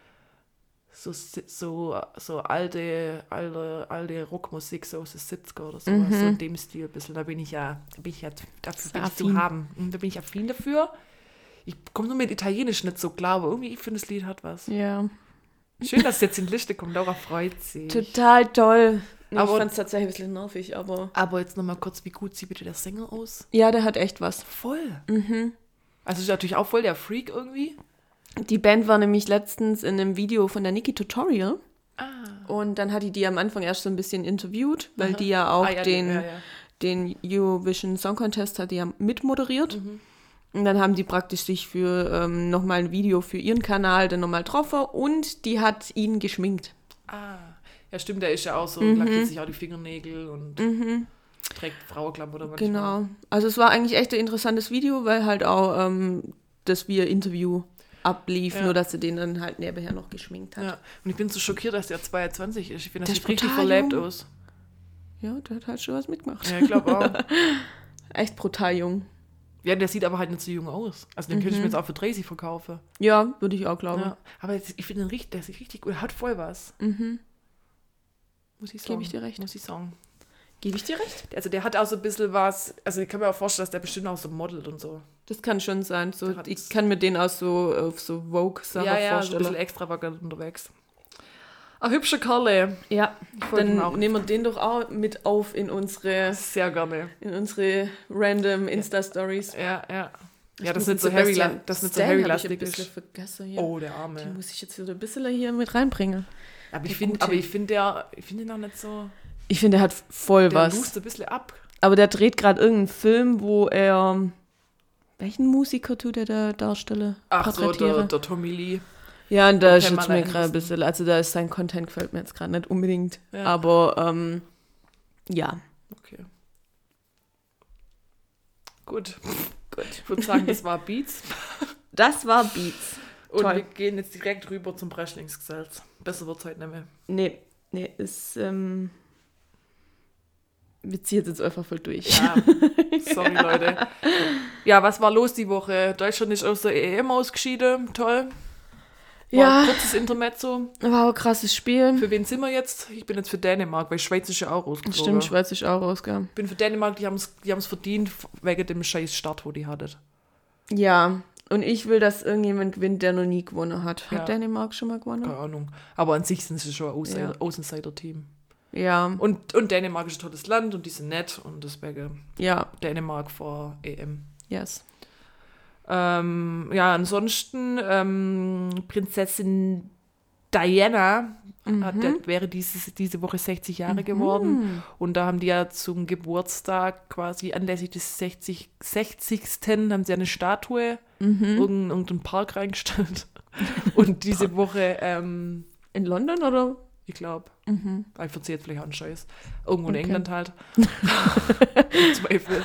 so, so, so alte, alte, alte Rockmusik, so aus den 70er oder so, so in dem Stil ein bisschen. Da bin ich ja, da bin ich ja, dafür bin ich zu haben. Mhm, Da bin ich affin dafür. Ich komme nur mit Italienisch nicht so klar, aber irgendwie, ich finde, das Lied hat was. Ja. Schön, dass es jetzt in die Liste kommt, Laura freut sich. Total toll. Aber- ich fand es tatsächlich ein bisschen nervig, aber. Aber jetzt nochmal kurz, wie gut sieht bitte der Sänger aus? Ja, der hat echt was. Voll. Also ist natürlich auch voll der Freak irgendwie. Die Band war nämlich letztens in einem Video von der Niki Tutorial. Ah. Und dann hat die die am Anfang erst so ein bisschen interviewt, weil die ja auch Ah, ja, den, ja, ja. den Eurovision Song Contest hat die ja mitmoderiert. Mhm. Und dann haben die praktisch sich für ähm, nochmal ein Video für ihren Kanal dann nochmal getroffen und die hat ihn geschminkt. Ah. Ja, stimmt, der ist ja auch so, Mhm. lackiert sich auch die Fingernägel und trägt Frauenklamotten manchmal. Genau. Also es war eigentlich echt ein interessantes Video, weil halt auch ähm, das Wir-Interview ablief, Ja. nur dass sie den dann halt nebenher noch geschminkt hat. Ja. Und ich bin so schockiert, dass der 22 ist. Ich finde, das sieht richtig verlebt aus. Ja, der hat halt schon was mitgemacht. Ja, ich glaube auch. Echt brutal jung. Ja, der sieht aber halt nicht so jung aus. Also den Mhm. könnte ich mir jetzt auch für Tracy verkaufen. Ja, würde ich auch glauben. Ja. Aber jetzt, ich finde den richtig, der sieht richtig gut, er hat voll was. Muss ich sagen. Gebe ich dir recht. Muss ich sagen. Gebe ich dir recht? Also der hat auch so ein bisschen was, also ich kann mir auch vorstellen, dass der bestimmt auch so modelt und so. Das kann schon sein. So, ich kann mir den auch so auf so Vogue-Sachen ja, ja, so ein vorstellen. bisschen extravagant unterwegs. Ein hübscher Kerle. ja, dann nehmen wir den doch auch mit auf in unsere, Sehr gerne. in unsere random Insta-Stories. Ja, ja. Ja, das nicht so Harry, das ist nicht so Stan Harry hab ich ein lastig bisschen ist. Oh, der Die Arme. muss ich jetzt wieder ein bisschen hier mit reinbringen. Aber ich der finde, finde der, ich finde ihn auch nicht so. Ich finde, er hat voll Der was. lust ein bisschen ab. Aber der dreht gerade irgendeinen Film, wo er. Welchen Musiker tut er da darstellen? Ach so, der, der Tommy Lee. Ja, und da jetzt mir gerade ein bisschen. Also, da ist sein Content gefällt mir jetzt gerade nicht unbedingt. Ja. Aber, ähm, ja. Okay. Gut. Gut. Ich würde sagen, das war Beats. Das war Beats. Und Toll. wir gehen jetzt direkt rüber zum Breschlingsgesetz. Besser wird es heute nicht mehr. Nee, nee, ist, ähm. Wir ziehen jetzt einfach voll durch. Ja, sorry Leute. Ja, was war los die Woche? Deutschland ist aus der EM ausgeschieden. Toll. Ja. kurzes Intermezzo. War ein krasses Spiel. Für wen sind wir jetzt? Ich bin jetzt für Dänemark, weil Schweiz ist ja auch rausgeflogen. Stimmt, Schweiz ist auch rausgegangen. Ich bin für Dänemark, die haben es die haben's verdient wegen dem scheiß Start, wo die hattet. Ja, und ich will, dass irgendjemand gewinnt, der noch nie gewonnen hat. Hat Ja. Dänemark schon mal gewonnen? Keine Ahnung. Aber an sich sind sie schon ein Außenseiter- Ja. Außenseiter-Team. Ja, Und, und Dänemark ist ein tolles Land und die sind nett und deswegen ja, Dänemark vor EM. yes. Ähm, ja, ansonsten ähm, Prinzessin Diana hat, der, wäre dieses, diese Woche 60 Jahre geworden. Und da haben die ja zum Geburtstag quasi anlässlich des 60, 60. haben sie eine Statue in irgendeinen Park reingestellt. Und diese Woche, ähm, In London oder? ich glaube, ich verzählt vielleicht auch einen Scheiß. Irgendwo in Okay. England halt. Zweifel.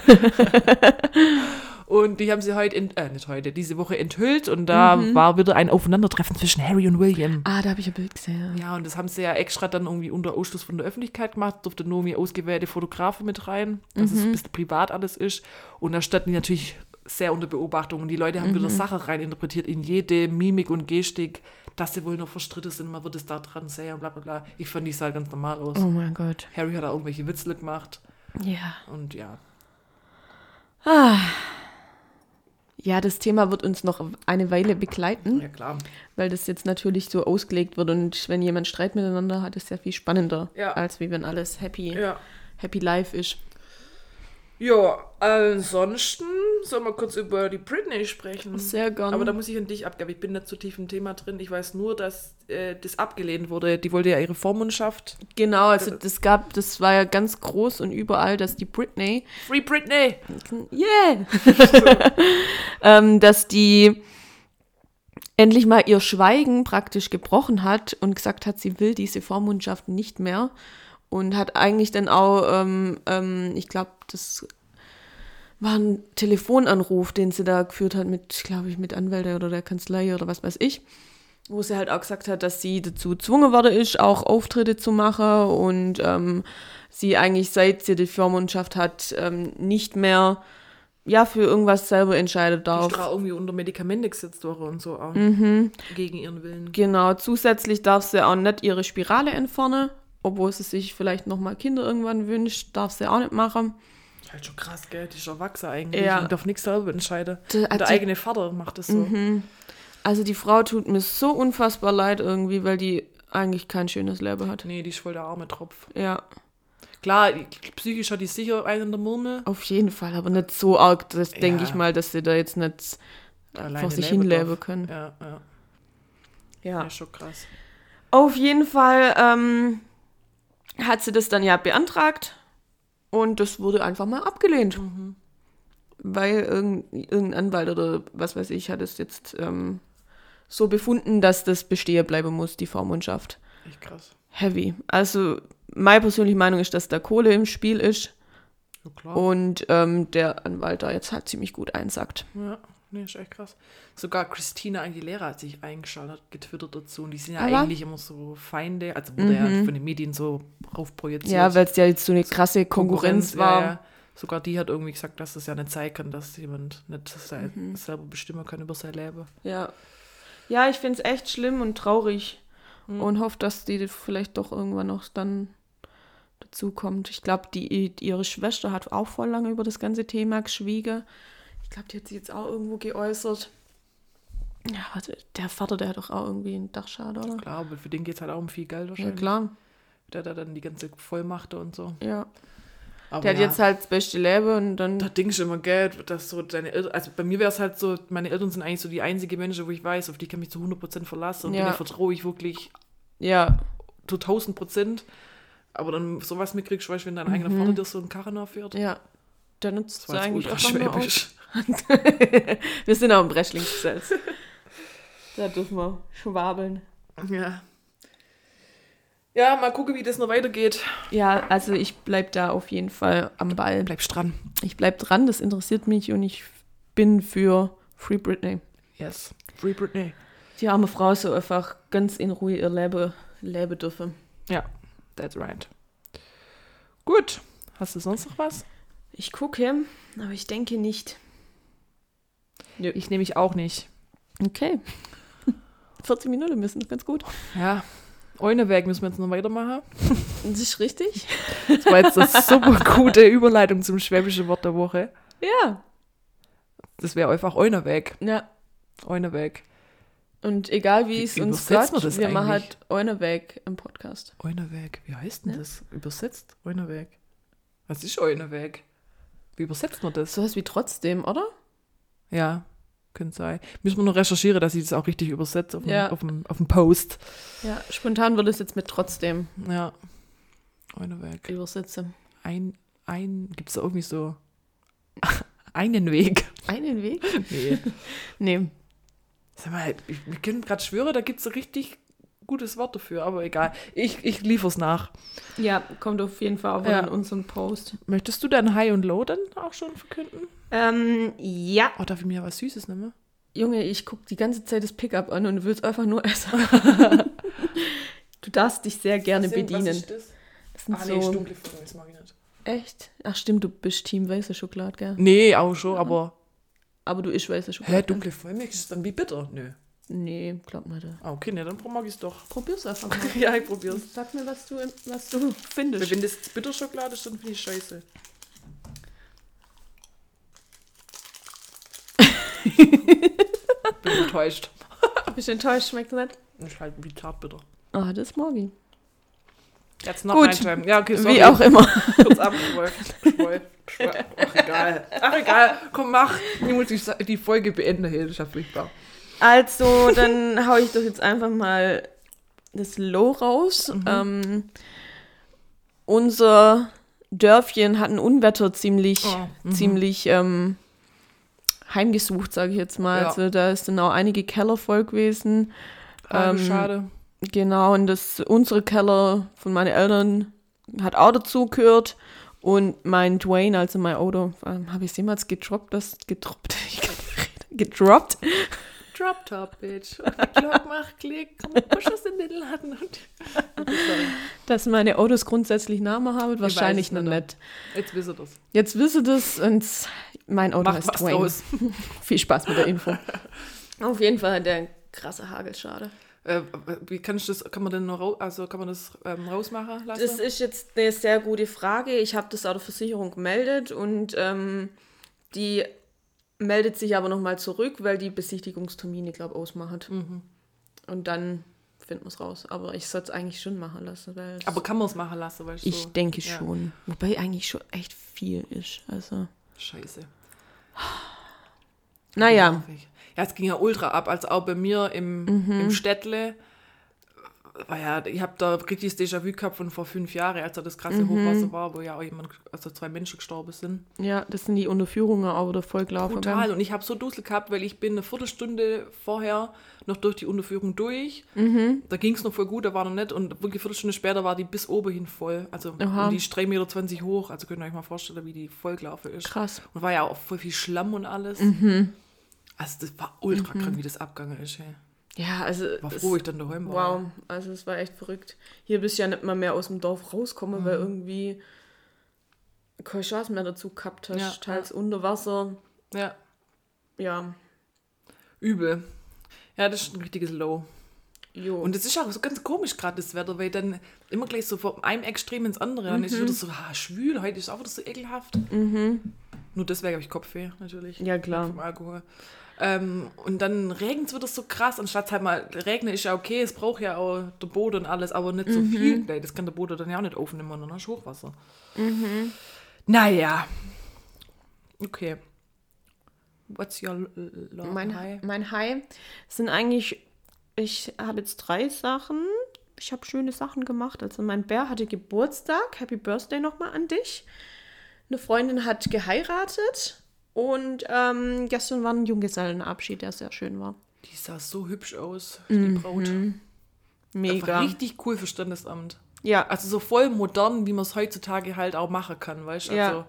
Und die haben sie heute, ent, äh, nicht heute, diese Woche enthüllt und da war wieder ein Aufeinandertreffen zwischen Harry und William. Ah, da habe ich ein Bild gesehen. Ja, und das haben sie ja extra dann irgendwie unter Ausschluss von der Öffentlichkeit gemacht, durfte nur irgendwie ausgewählte Fotografen mit rein, dass es ein bisschen privat alles ist. Und da standen die natürlich sehr unter Beobachtung und die Leute haben wieder Sachen reininterpretiert in jede Mimik und Gestik, dass sie wohl noch verstritten sind, man wird es da dran sehen und bla bla bla. Ich fand, die sah ganz normal aus. Oh mein Gott. Harry hat da irgendwelche Witzel gemacht Ja. und ja. Ja, das Thema wird uns noch eine Weile begleiten, Ja, klar. weil das jetzt natürlich so ausgelegt wird und wenn jemand Streit miteinander hat, ist ja viel spannender, Ja. als wie wenn alles happy, Ja. happy life ist. Ja, ansonsten sollen wir kurz über die Britney sprechen. Sehr gerne. Aber da muss ich an dich abgeben. Ich bin nicht so tief im Thema drin. Ich weiß nur, dass äh, das abgelehnt wurde. Die wollte ja ihre Vormundschaft. Genau, also das gab, das war ja ganz groß und überall, dass die Britney, Free Britney! yeah, ähm, dass die endlich mal ihr Schweigen praktisch gebrochen hat und gesagt hat, sie will diese Vormundschaft nicht mehr und hat eigentlich dann auch, ähm, ähm, ich glaube, das war ein Telefonanruf, den sie da geführt hat mit, glaube ich, mit Anwälte oder der Kanzlei oder was weiß ich, wo sie halt auch gesagt hat, dass sie dazu gezwungen worden ist, auch Auftritte zu machen und ähm, sie eigentlich, seit sie die Vormundschaft hat, ähm, nicht mehr ja, für irgendwas selber entscheiden Die darf. ist auch irgendwie unter Medikamente gesetzt worden und so auch. Gegen ihren Willen. Genau, zusätzlich darf sie auch nicht ihre Spirale entfernen, obwohl sie sich vielleicht nochmal Kinder irgendwann wünscht, darf sie auch nicht machen. Halt schon krass, gell? Die ist erwachsen eigentlich. Ja. Die darf nichts selber entscheiden. Der die- eigene Vater macht das so. Also die Frau tut mir so unfassbar leid irgendwie, weil die eigentlich kein schönes Leben hat. Nee, die ist voll der arme Tropf. Ja, Klar, psychisch hat die sicher einen in der Murmel. auf jeden Fall, aber nicht so arg, das denke Ja. ich mal, dass sie da jetzt nicht Alleine vor sich leben hinleben können. Ja, ja. Ja. Ja, schon krass. Auf jeden Fall ähm, hat sie das dann ja beantragt und das wurde einfach mal abgelehnt. Weil irgend, irgendein Anwalt oder was weiß ich hat es jetzt ähm, so befunden, dass das bestehen bleiben muss, die Vormundschaft. Echt krass. Heavy. Also meine persönliche Meinung ist, dass da Kohle im Spiel ist Ja, klar. und ähm, der Anwalt da jetzt halt ziemlich gut einsackt. Ja, nee, ist echt krass. Sogar Christina Aguilera hat sich eingeschaltet, getwittert dazu. Und die sind ja Aber- eigentlich immer so Feinde, also wurde ja von den Medien so raufprojiziert. Ja, weil es ja jetzt so eine krasse Konkurrenz, war. Ja, ja. Sogar die hat irgendwie gesagt, dass das ja nicht sein kann, dass jemand nicht sei, Mhm. selber bestimmen kann über sein Leben. Ja. Ja, ich finde es echt schlimm und traurig und hoffe, dass die vielleicht doch irgendwann noch dann dazu kommt. Ich glaube, die, ihre Schwester hat auch voll lange über das ganze Thema geschwiegen. Ich glaube, die hat sich jetzt auch irgendwo geäußert. Ja, warte, der Vater, der hat doch auch irgendwie einen Dachschaden, oder? Klar, aber für den geht es halt auch um viel Geld Ja, wahrscheinlich. klar. Der da dann die ganze Vollmachte und so. Ja. Aber Der hat ja, jetzt halt das beste Leben und dann. da denkst du immer, gell, dass so deine Eltern, also bei mir wäre es halt so, meine Eltern sind eigentlich so die einzigen Menschen, wo ich weiß, auf die kann ich zu 100% verlassen und Ja. denen vertraue ich wirklich Ja, zu 1000%. Aber dann sowas mitkriegst, weißt du, wenn dein eigener Vater dir so einen Karren nachfährt. ja. Der nutzt jetzt eigentlich einfach nur aus. Wir sind auch im Breschlingsgesetz. da dürfen wir schwabeln. Ja. Ja, mal gucken, wie das noch weitergeht. Ja, also ich bleib da auf jeden Fall am Ball. Bleibst dran. Ich bleib dran, das interessiert mich und ich bin für Free Britney. Yes. Free Britney. Die arme Frau soll einfach ganz in Ruhe ihr Leben leben dürfen. Ja, that's right. Gut. Hast du sonst noch was? Ich gucke, aber ich denke nicht. Nö. Ich nehme ich auch nicht. Okay. 40 Minuten müssen, ganz gut. Ja. Eunewerk müssen wir jetzt noch weitermachen. Das ist richtig. Das war jetzt eine super gute Überleitung zum schwäbischen Wort der Woche. Ja. Das wäre einfach Eunerweg. Ja. Eunerweg. Und egal wie Wie es uns sagt, das wir machen halt eine weg im Podcast. Eunerweg. Wie heißt denn Ja. das? Übersetzt? Eunerweg. Was ist Eunerweg? Wie übersetzt man das? Sowas wie trotzdem, oder? Ja, könnte sein. Müssen wir noch recherchieren, dass ich das auch richtig übersetze auf dem, Ja. auf dem, auf dem Post. Ja, spontan würde es jetzt mit trotzdem Ja. Eunerweg. übersetzen. Ein, ein, gibt es da irgendwie so einen Weg? Einen Weg? Nee. Nee. Sag mal, ich, wir können gerade schwören, da gibt es ein richtig gutes Wort dafür, aber egal. Ich, ich liefer's nach. Ja, kommt auf jeden Fall auch Ja. in unseren Post. Möchtest du dein High und Low dann auch schon verkünden? Ähm, ja. Oh, darf ich mir was Süßes nehmen? Junge, ich gucke die ganze Zeit das Pickup an und du willst einfach nur essen. du darfst dich sehr gerne bedienen. das? Das sind Ah, nee, ist so, dunkle Funken, das mag ich nicht. echt? Ach stimmt, du bist Team weiße Schokolade, gell? Nee, auch schon, aber. Aber du isst weiße Schokolade. Hä, dunkle Vollmilch ist dann wie bitter? Nö. Nee, glaub da. Ah, okay, ne, dann mag ich es doch. Probier's einfach mal. ja, ich probier's. Sag mir, was du, was du findest. wenn das Bitterschokolade ist, dann finde ich scheiße. Bin enttäuscht. Bist enttäuscht? Schmeckt nicht? Ich halt wie zartbitter. Ah, das ist Morgi. Jetzt noch Gut. einschreiben. Ja, okay, sorry. Wie auch immer. Kurz schweif. Ach, egal. Ach, egal. Komm, mach. Ich muss die, die Folge beenden. Hey, das ist ja furchtbar. Also, dann hau ich doch jetzt einfach mal das Low raus. Ähm, unser Dörfchen hat ein Unwetter ziemlich, Oh, mhm. ziemlich ähm, heimgesucht, sage ich jetzt mal. Ja. Also, da ist dann auch einige Keller voll gewesen. Schade, Ähm, schade. Genau, und das unsere Keller von meinen Eltern hat auch dazu gehört. Und mein Dwayne, also mein Auto, ähm, habe ich es jemals gedroppt, das gedroppt, gedroppt. Drop Top, Bitch. Und die Glock macht Klick. Komm, push aus den Laden. Und. Dass meine Autos grundsätzlich Namen haben, wahrscheinlich noch nicht. Jetzt wisst ihr das. Jetzt wisst ihr das und mein Auto Macht heißt Dwayne. draus. Viel Spaß mit der Info. Auf jeden Fall hat der krasse Hagelschade. Äh, wie kann ich das, kann man denn noch raus, also kann man das ähm, rausmachen lassen? Das ist jetzt eine sehr gute Frage. Ich habe das auch der Versicherung gemeldet und ähm, die meldet sich aber nochmal zurück, weil die Besichtigungstermine, glaube ich, ausmacht. Mhm. Und dann finden wir es raus. Aber ich sollte es eigentlich schon machen lassen. Weil Aber kann man es machen lassen, du? ich denke ja. schon. Wobei eigentlich schon echt viel ist. Also, Scheiße. naja. Ja, es ging ja ultra ab, als auch bei mir im, Mhm. im Städtle. War ja, ich habe da richtiges Déjà-vu gehabt von vor fünf Jahren, als da das krasse Mhm. Hochwasser war, wo ja auch jemand, also zwei Menschen gestorben sind. Ja, das sind die Unterführungen auch wieder voll gelaufen. Total. Und ich habe so Dusel gehabt, weil ich bin eine Viertelstunde vorher noch durch die Unterführung durch. Mhm. Da ging es noch voll gut, da war noch nicht. Und wirklich eine Viertelstunde später war die bis oben hin voll. Also und die ist 3,20 Meter hoch. Also könnt ihr euch mal vorstellen, wie die vollgelaufen ist. Krass. Und war ja auch voll viel Schlamm und alles. Mhm. Also das war ultra krank, wie das abgegangen ist. Hey. Ja, also. War es- froh, wo ich dann daheim war. Wow, also es war echt verrückt. Hier bist du ja nicht mal mehr aus dem Dorf rauskommen, Mhm. weil irgendwie keine Chance mehr dazu gehabt hast. Ja, Teils unter Wasser. Ja, Ja, übel. Ja, das ist ein richtiges Low. jo. Und es ist auch so ganz komisch gerade das Wetter, weil dann immer gleich so von einem Extrem ins andere. Dann ist es wieder so ah, schwül, heute ist es auch wieder so ekelhaft. Nur deswegen habe ich Kopfweh, natürlich. ja, klar. Vom Alkohol. Ähm, und dann regnet es so krass, anstatt halt mal, regnen ist ja okay, es braucht ja auch der Boden und alles, aber nicht so viel. gleich. Das kann der Boden dann ja auch nicht aufnehmen, dann hast du Hochwasser. Naja. Okay. What's your love Mein high? mein High sind eigentlich, ich habe jetzt drei Sachen. Ich habe schöne Sachen gemacht. Also mein Bär hatte Geburtstag. Happy Birthday nochmal an dich. Eine Freundin hat geheiratet. Und ähm, gestern war ein Junggesellenabschied, der sehr schön war. Die sah so hübsch aus, die Braut. Mega. Einfach richtig cool für Standesamt. Ja, Also so voll modern, wie man es heutzutage halt auch machen kann, weißt du? Ja.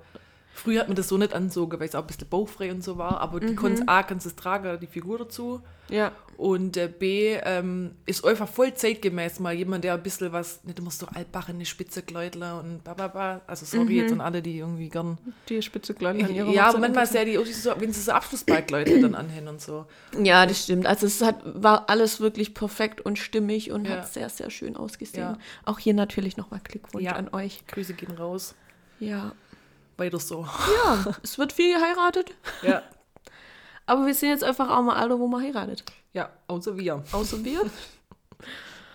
Früher hat man das so nicht anzogen, weil es auch ein bisschen bauchfrei und so war, aber die Mhm. konnte A, kannst du es tragen, die Figur dazu. ja. Und äh, B, ähm, ist einfach voll zeitgemäß mal jemand, der ein bisschen was, nicht immer so altbachene Spitzekleidler und bababa. Also sorry Mhm. jetzt an alle, die irgendwie gern. Die spitze Kleidung an ihrer Ja, aber manchmal sehr die, so, wenn sie so Abschlussballkleidler dann anhängen und so. Ja, das stimmt. Also es hat, war alles wirklich perfekt und stimmig und Ja. hat sehr, sehr schön ausgesehen. Ja. Auch hier natürlich nochmal Glückwunsch Ja. an euch. Grüße gehen raus. Ja. Weiter so. Ja, es wird viel geheiratet. Ja. Aber wir sind jetzt einfach auch mal alle, wo man heiratet. Ja, außer wir. Außer wir.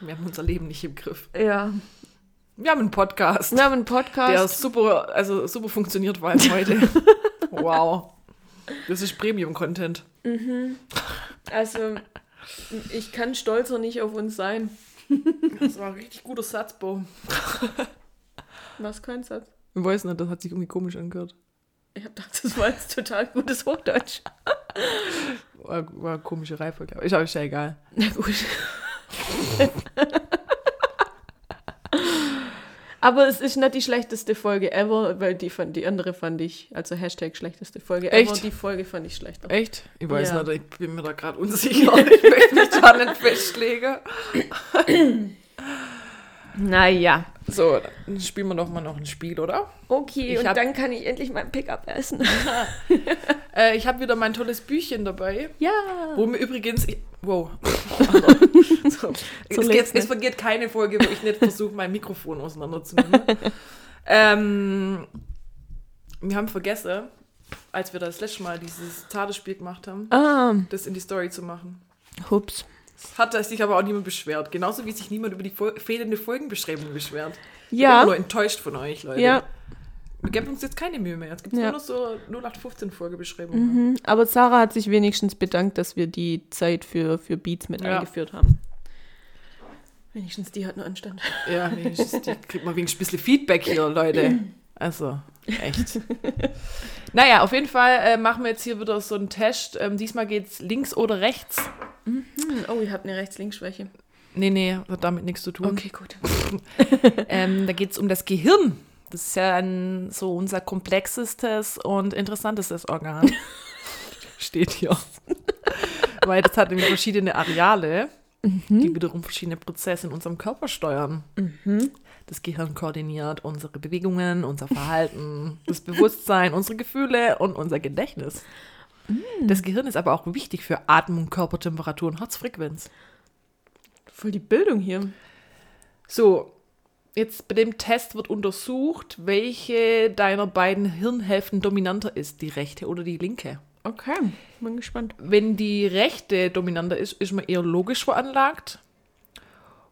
Wir haben unser Leben nicht im Griff. Ja. Wir haben einen Podcast. Wir haben einen Podcast. Der super, also super funktioniert war heute. wow. Das ist Premium-Content. also, ich kann stolzer nicht auf uns sein. Das war ein richtig guter Satzbau. Was kein Satz. Ich weiß nicht, das hat sich irgendwie komisch angehört. Ich hab gedacht, das war jetzt total gutes Hochdeutsch. War, war eine komische Reihenfolge. aber Ist aber ist ja egal. Na gut. Aber es ist nicht die schlechteste Folge ever, weil die, fand, die andere fand ich, also Hashtag schlechteste Folge ever, Echt? die Folge fand ich schlechter. Echt? Ich weiß Ja. nicht, ich bin mir da gerade unsicher. ich möchte mich da nicht festlegen. Naja. So, dann spielen wir doch mal noch ein Spiel, oder? Okay, Ich und hab- dann kann ich endlich mein Pickup essen. Äh, ich habe wieder mein tolles Büchchen dabei. ja. Wo mir übrigens. Wow. so. es, geht, es vergeht keine Folge, wo ich nicht versuche, mein Mikrofon auseinanderzunehmen. ähm, wir haben vergessen, als wir das letzte Mal dieses Tagesspiel gemacht haben, Ah, das in die Story zu machen. hups. Hat sich aber auch niemand beschwert. Genauso wie sich niemand über die Fol fehlende Folgenbeschreibung beschwert. Ich bin Ja. nur enttäuscht von euch, Leute. Ja. Wir geben uns jetzt keine Mühe mehr. Es gibt Ja. nur noch so 0815 Folgebeschreibungen. Mhm. Aber Sarah hat sich wenigstens bedankt, dass wir die Zeit für, für Beats mit Ja. eingeführt haben. Wenigstens die hat einen Anstand. Ja, wenigstens, die kriegt man wenigstens ein bisschen Feedback hier, Leute. Also, echt. naja, auf jeden Fall äh, machen wir jetzt hier wieder so einen Test. Ähm, diesmal geht's links oder rechts. Hm, Oh, ihr habt eine Rechts-Links-Schwäche. Nee, nee, hat damit nichts zu tun. Okay, gut. Ähm, da geht's um das Gehirn. Das ist ja ein, so unser komplexestes und interessantestes Organ. Steht hier. Weil das hat nämlich verschiedene Areale, die wiederum verschiedene Prozesse in unserem Körper steuern. Das Gehirn koordiniert unsere Bewegungen, unser Verhalten, das Bewusstsein, unsere Gefühle und unser Gedächtnis. Das Gehirn ist aber auch wichtig für Atmung, Körpertemperatur und Herzfrequenz. Voll die Bildung hier. So, jetzt bei dem Test wird untersucht, welche deiner beiden Hirnhälften dominanter ist, die rechte oder die linke. Okay, bin gespannt. Wenn die rechte dominanter ist, ist man eher logisch veranlagt.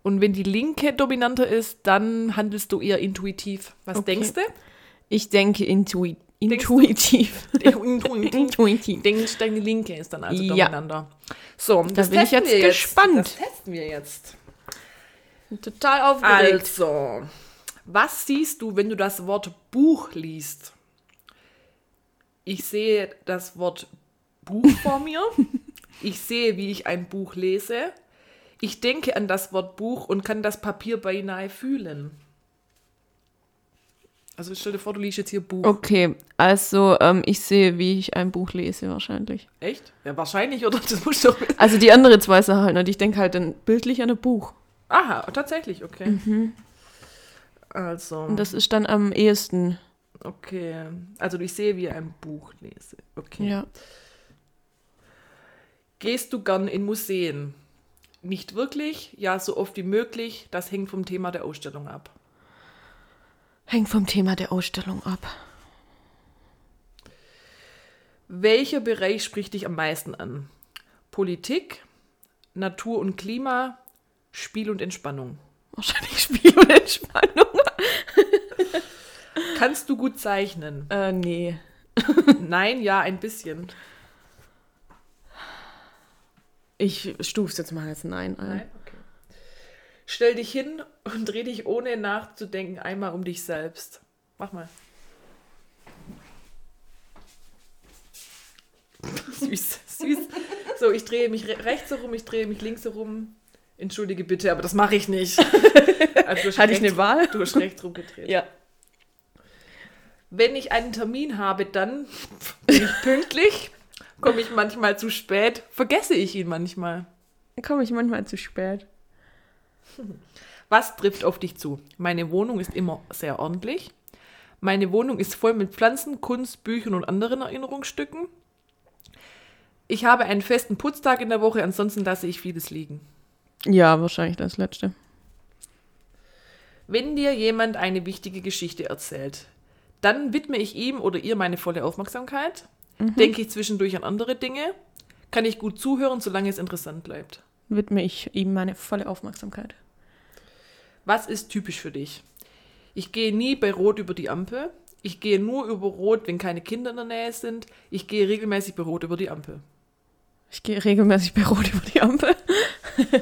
Und wenn die linke dominanter ist, dann handelst du eher intuitiv. Was Okay. denkst du? Ich denke intui Denkst du? Intuitiv. intuitiv. intuitiv. Denkst deine linke ist dann also Ja. dominanter. So, Da das bin ich jetzt gespannt. Das testen wir jetzt. Total aufgeregt. Also, was siehst du, wenn du das Wort Buch liest? Ich sehe das Wort Buch vor mir. Ich sehe, wie ich ein Buch lese. Ich denke an das Wort Buch und kann das Papier beinahe fühlen. Also stell dir vor, du liest jetzt hier Buch. Okay, also ähm, ich sehe, wie ich ein Buch lese wahrscheinlich. Echt? Ja, wahrscheinlich, oder? Das muss doch. Also die andere zwei Sachen halt nicht. Ich denke halt dann bildlich an ein Buch. Aha, tatsächlich, okay. Also. Und das ist dann am ehesten. Okay. Also ich sehe, wie ich ein Buch lese. Okay. Ja. Gehst du gern in Museen? Nicht wirklich, ja, so oft wie möglich. Das hängt vom Thema der Ausstellung ab. Hängt vom Thema der Ausstellung ab. Welcher Bereich spricht dich am meisten an? Politik, Natur und Klima, Spiel und Entspannung. Wahrscheinlich Spiel und Entspannung. Kannst du gut zeichnen? Äh, nee. Nein, ja, ein bisschen. Ich stufe es jetzt mal als Nein ein. Nein, okay. Stell dich hin und dreh dich ohne nachzudenken einmal um dich selbst. Mach mal. süß, süß. So, ich drehe mich re rechts herum, ich drehe mich links herum. Entschuldige bitte, aber das mache ich nicht. Also, Hatte ich eine Wahl? Du hast rechts rumgedreht. Ja. Wenn ich einen Termin habe, dann bin ich pünktlich. Komme ich manchmal zu spät, vergesse ich ihn manchmal. Komme ich manchmal zu spät. Was trifft auf dich zu? Meine Wohnung ist immer sehr ordentlich. Meine Wohnung ist voll mit Pflanzen, Kunst, Büchern und anderen Erinnerungsstücken. Ich habe einen festen Putztag in der Woche, ansonsten lasse ich vieles liegen. Ja, wahrscheinlich das letzte. Wenn dir jemand eine wichtige Geschichte erzählt, dann widme ich ihm oder ihr meine volle Aufmerksamkeit. Denke ich zwischendurch an andere Dinge. Kann ich gut zuhören, solange es interessant bleibt. Widme ich ihm meine volle Aufmerksamkeit. Was ist typisch für dich? Ich gehe nie bei Rot über die Ampel. Ich gehe nur über Rot, wenn keine Kinder in der Nähe sind. Ich gehe regelmäßig bei Rot über die Ampel. Ich gehe regelmäßig bei Rot über die Ampel.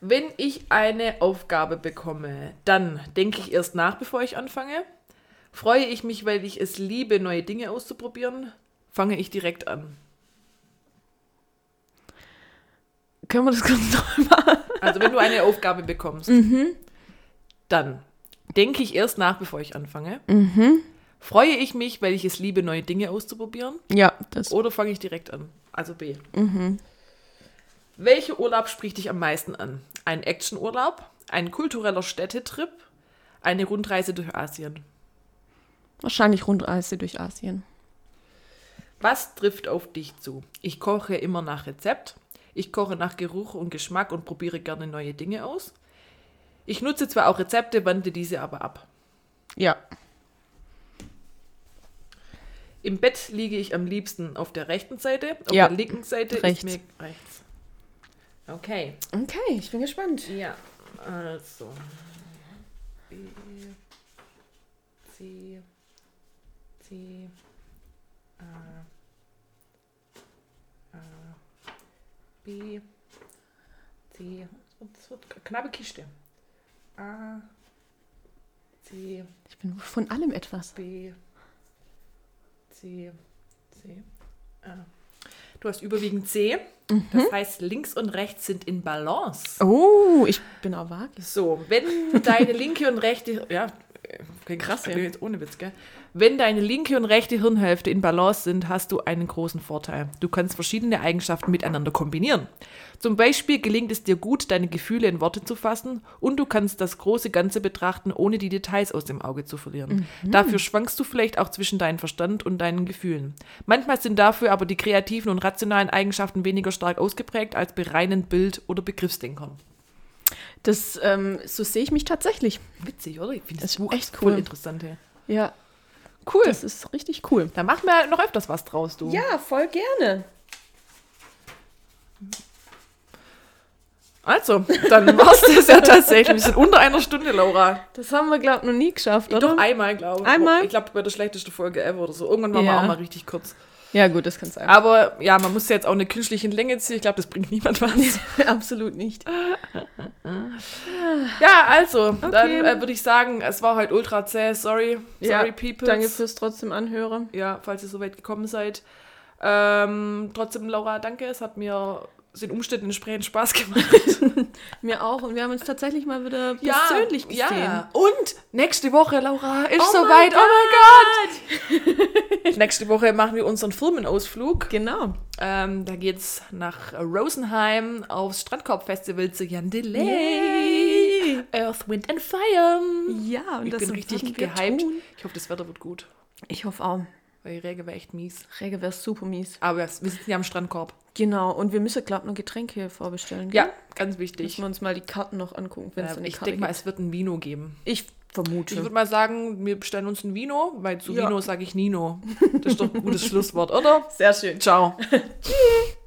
Wenn ich eine Aufgabe bekomme, dann denke ich erst nach, bevor ich anfange. Freue ich mich, weil ich es liebe, neue Dinge auszuprobieren, fange ich direkt an. Können wir das kurz noch mal? Also wenn du eine Aufgabe bekommst, dann denke ich erst nach, bevor ich anfange. Freue ich mich, weil ich es liebe, neue Dinge auszuprobieren. Ja, das. Oder fange ich direkt an? Also B. Welcher Urlaub spricht dich am meisten an? Ein Actionurlaub, ein kultureller Städtetrip, eine Rundreise durch Asien. Wahrscheinlich Rundreise durch Asien. Was trifft auf dich zu? Ich koche immer nach Rezept. Ich koche nach Geruch und Geschmack und probiere gerne neue Dinge aus. Ich nutze zwar auch Rezepte, wandle diese aber ab. Ja. Im Bett liege ich am liebsten auf der rechten Seite. Auf Ja, der linken Seite rechts. ist mir rechts. Okay. Okay, ich bin gespannt. Ja, also. B, C, C, A, A, B, C. Wird eine knappe Kiste. A, C, Ich bin von allem etwas. B, C, C, A. Du hast überwiegend C. Das heißt, links und rechts sind in Balance. Oh, ich bin auch vage. So, wenn deine linke und rechte, ja, äh, krass, ja. jetzt ohne Witz, gell? Wenn deine linke und rechte Hirnhälfte in Balance sind, hast du einen großen Vorteil. Du kannst verschiedene Eigenschaften miteinander kombinieren. Zum Beispiel gelingt es dir gut, deine Gefühle in Worte zu fassen und du kannst das große Ganze betrachten, ohne die Details aus dem Auge zu verlieren. Dafür schwankst du vielleicht auch zwischen deinem Verstand und deinen Gefühlen. Manchmal sind dafür aber die kreativen und rationalen Eigenschaften weniger stark ausgeprägt als bei reinen Bild- oder Begriffsdenkern. Das, ähm, so sehe ich mich tatsächlich. Witzig, oder? Ich finde Das das ist Buch echt voll cool. interessant. Hey. Ja, Cool. das ist richtig cool. da machen wir noch öfters was draus, du. Ja, voll gerne. Also, dann war's das ja tatsächlich. Wir sind unter einer Stunde, Laura. Das haben wir, glaube ich, noch nie geschafft, oder? Doch einmal, glaube ich. Einmal? Ich glaube, bei der schlechtesten Folge ever oder so. Irgendwann waren wir Ja. auch mal richtig kurz. Ja, gut, das kann sein. Aber ja, man muss ja jetzt auch eine künstliche Länge ziehen. Ich glaube, das bringt niemand was. Absolut nicht. ja, also, dann äh, würde ich sagen, es war heute ultra zäh. Sorry. Ja, Sorry, people. Danke fürs trotzdem Anhören. Ja, falls ihr so weit gekommen seid. Ähm, trotzdem, Laura, danke. Es hat mir den Umständen entsprechend Spaß gemacht. Mir auch. Und wir haben uns tatsächlich mal wieder persönlich gesehen. Ja. Und nächste Woche, Laura, ist Oh soweit. Oh mein Gott! nächste Woche machen wir unseren Firmenausflug. Genau. Ähm, da geht's nach Rosenheim aufs Strandkorb-Festival zu Jan Delay. Yay. Earth, Wind and Fire. Ja, und Ich das bin richtig gehypt. Ich hoffe, das Wetter wird gut. Ich hoffe auch. Weil Rege war echt mies. Rege wäre super mies. Aber wir sitzen ja am Strandkorb. Genau. Und wir müssen, glaube ich, noch Getränke vorbestellen. Ja, gell? ganz wichtig. Müssen wir uns mal die Karten noch angucken, wenn es Äh, eine ich denke mal, es wird ein Vino geben. Ich vermute. Ich würde mal sagen, wir bestellen uns ein Vino, weil zu Ja. Vino sage ich Nino. Das ist doch ein gutes Schlusswort, oder? Sehr schön. Ciao.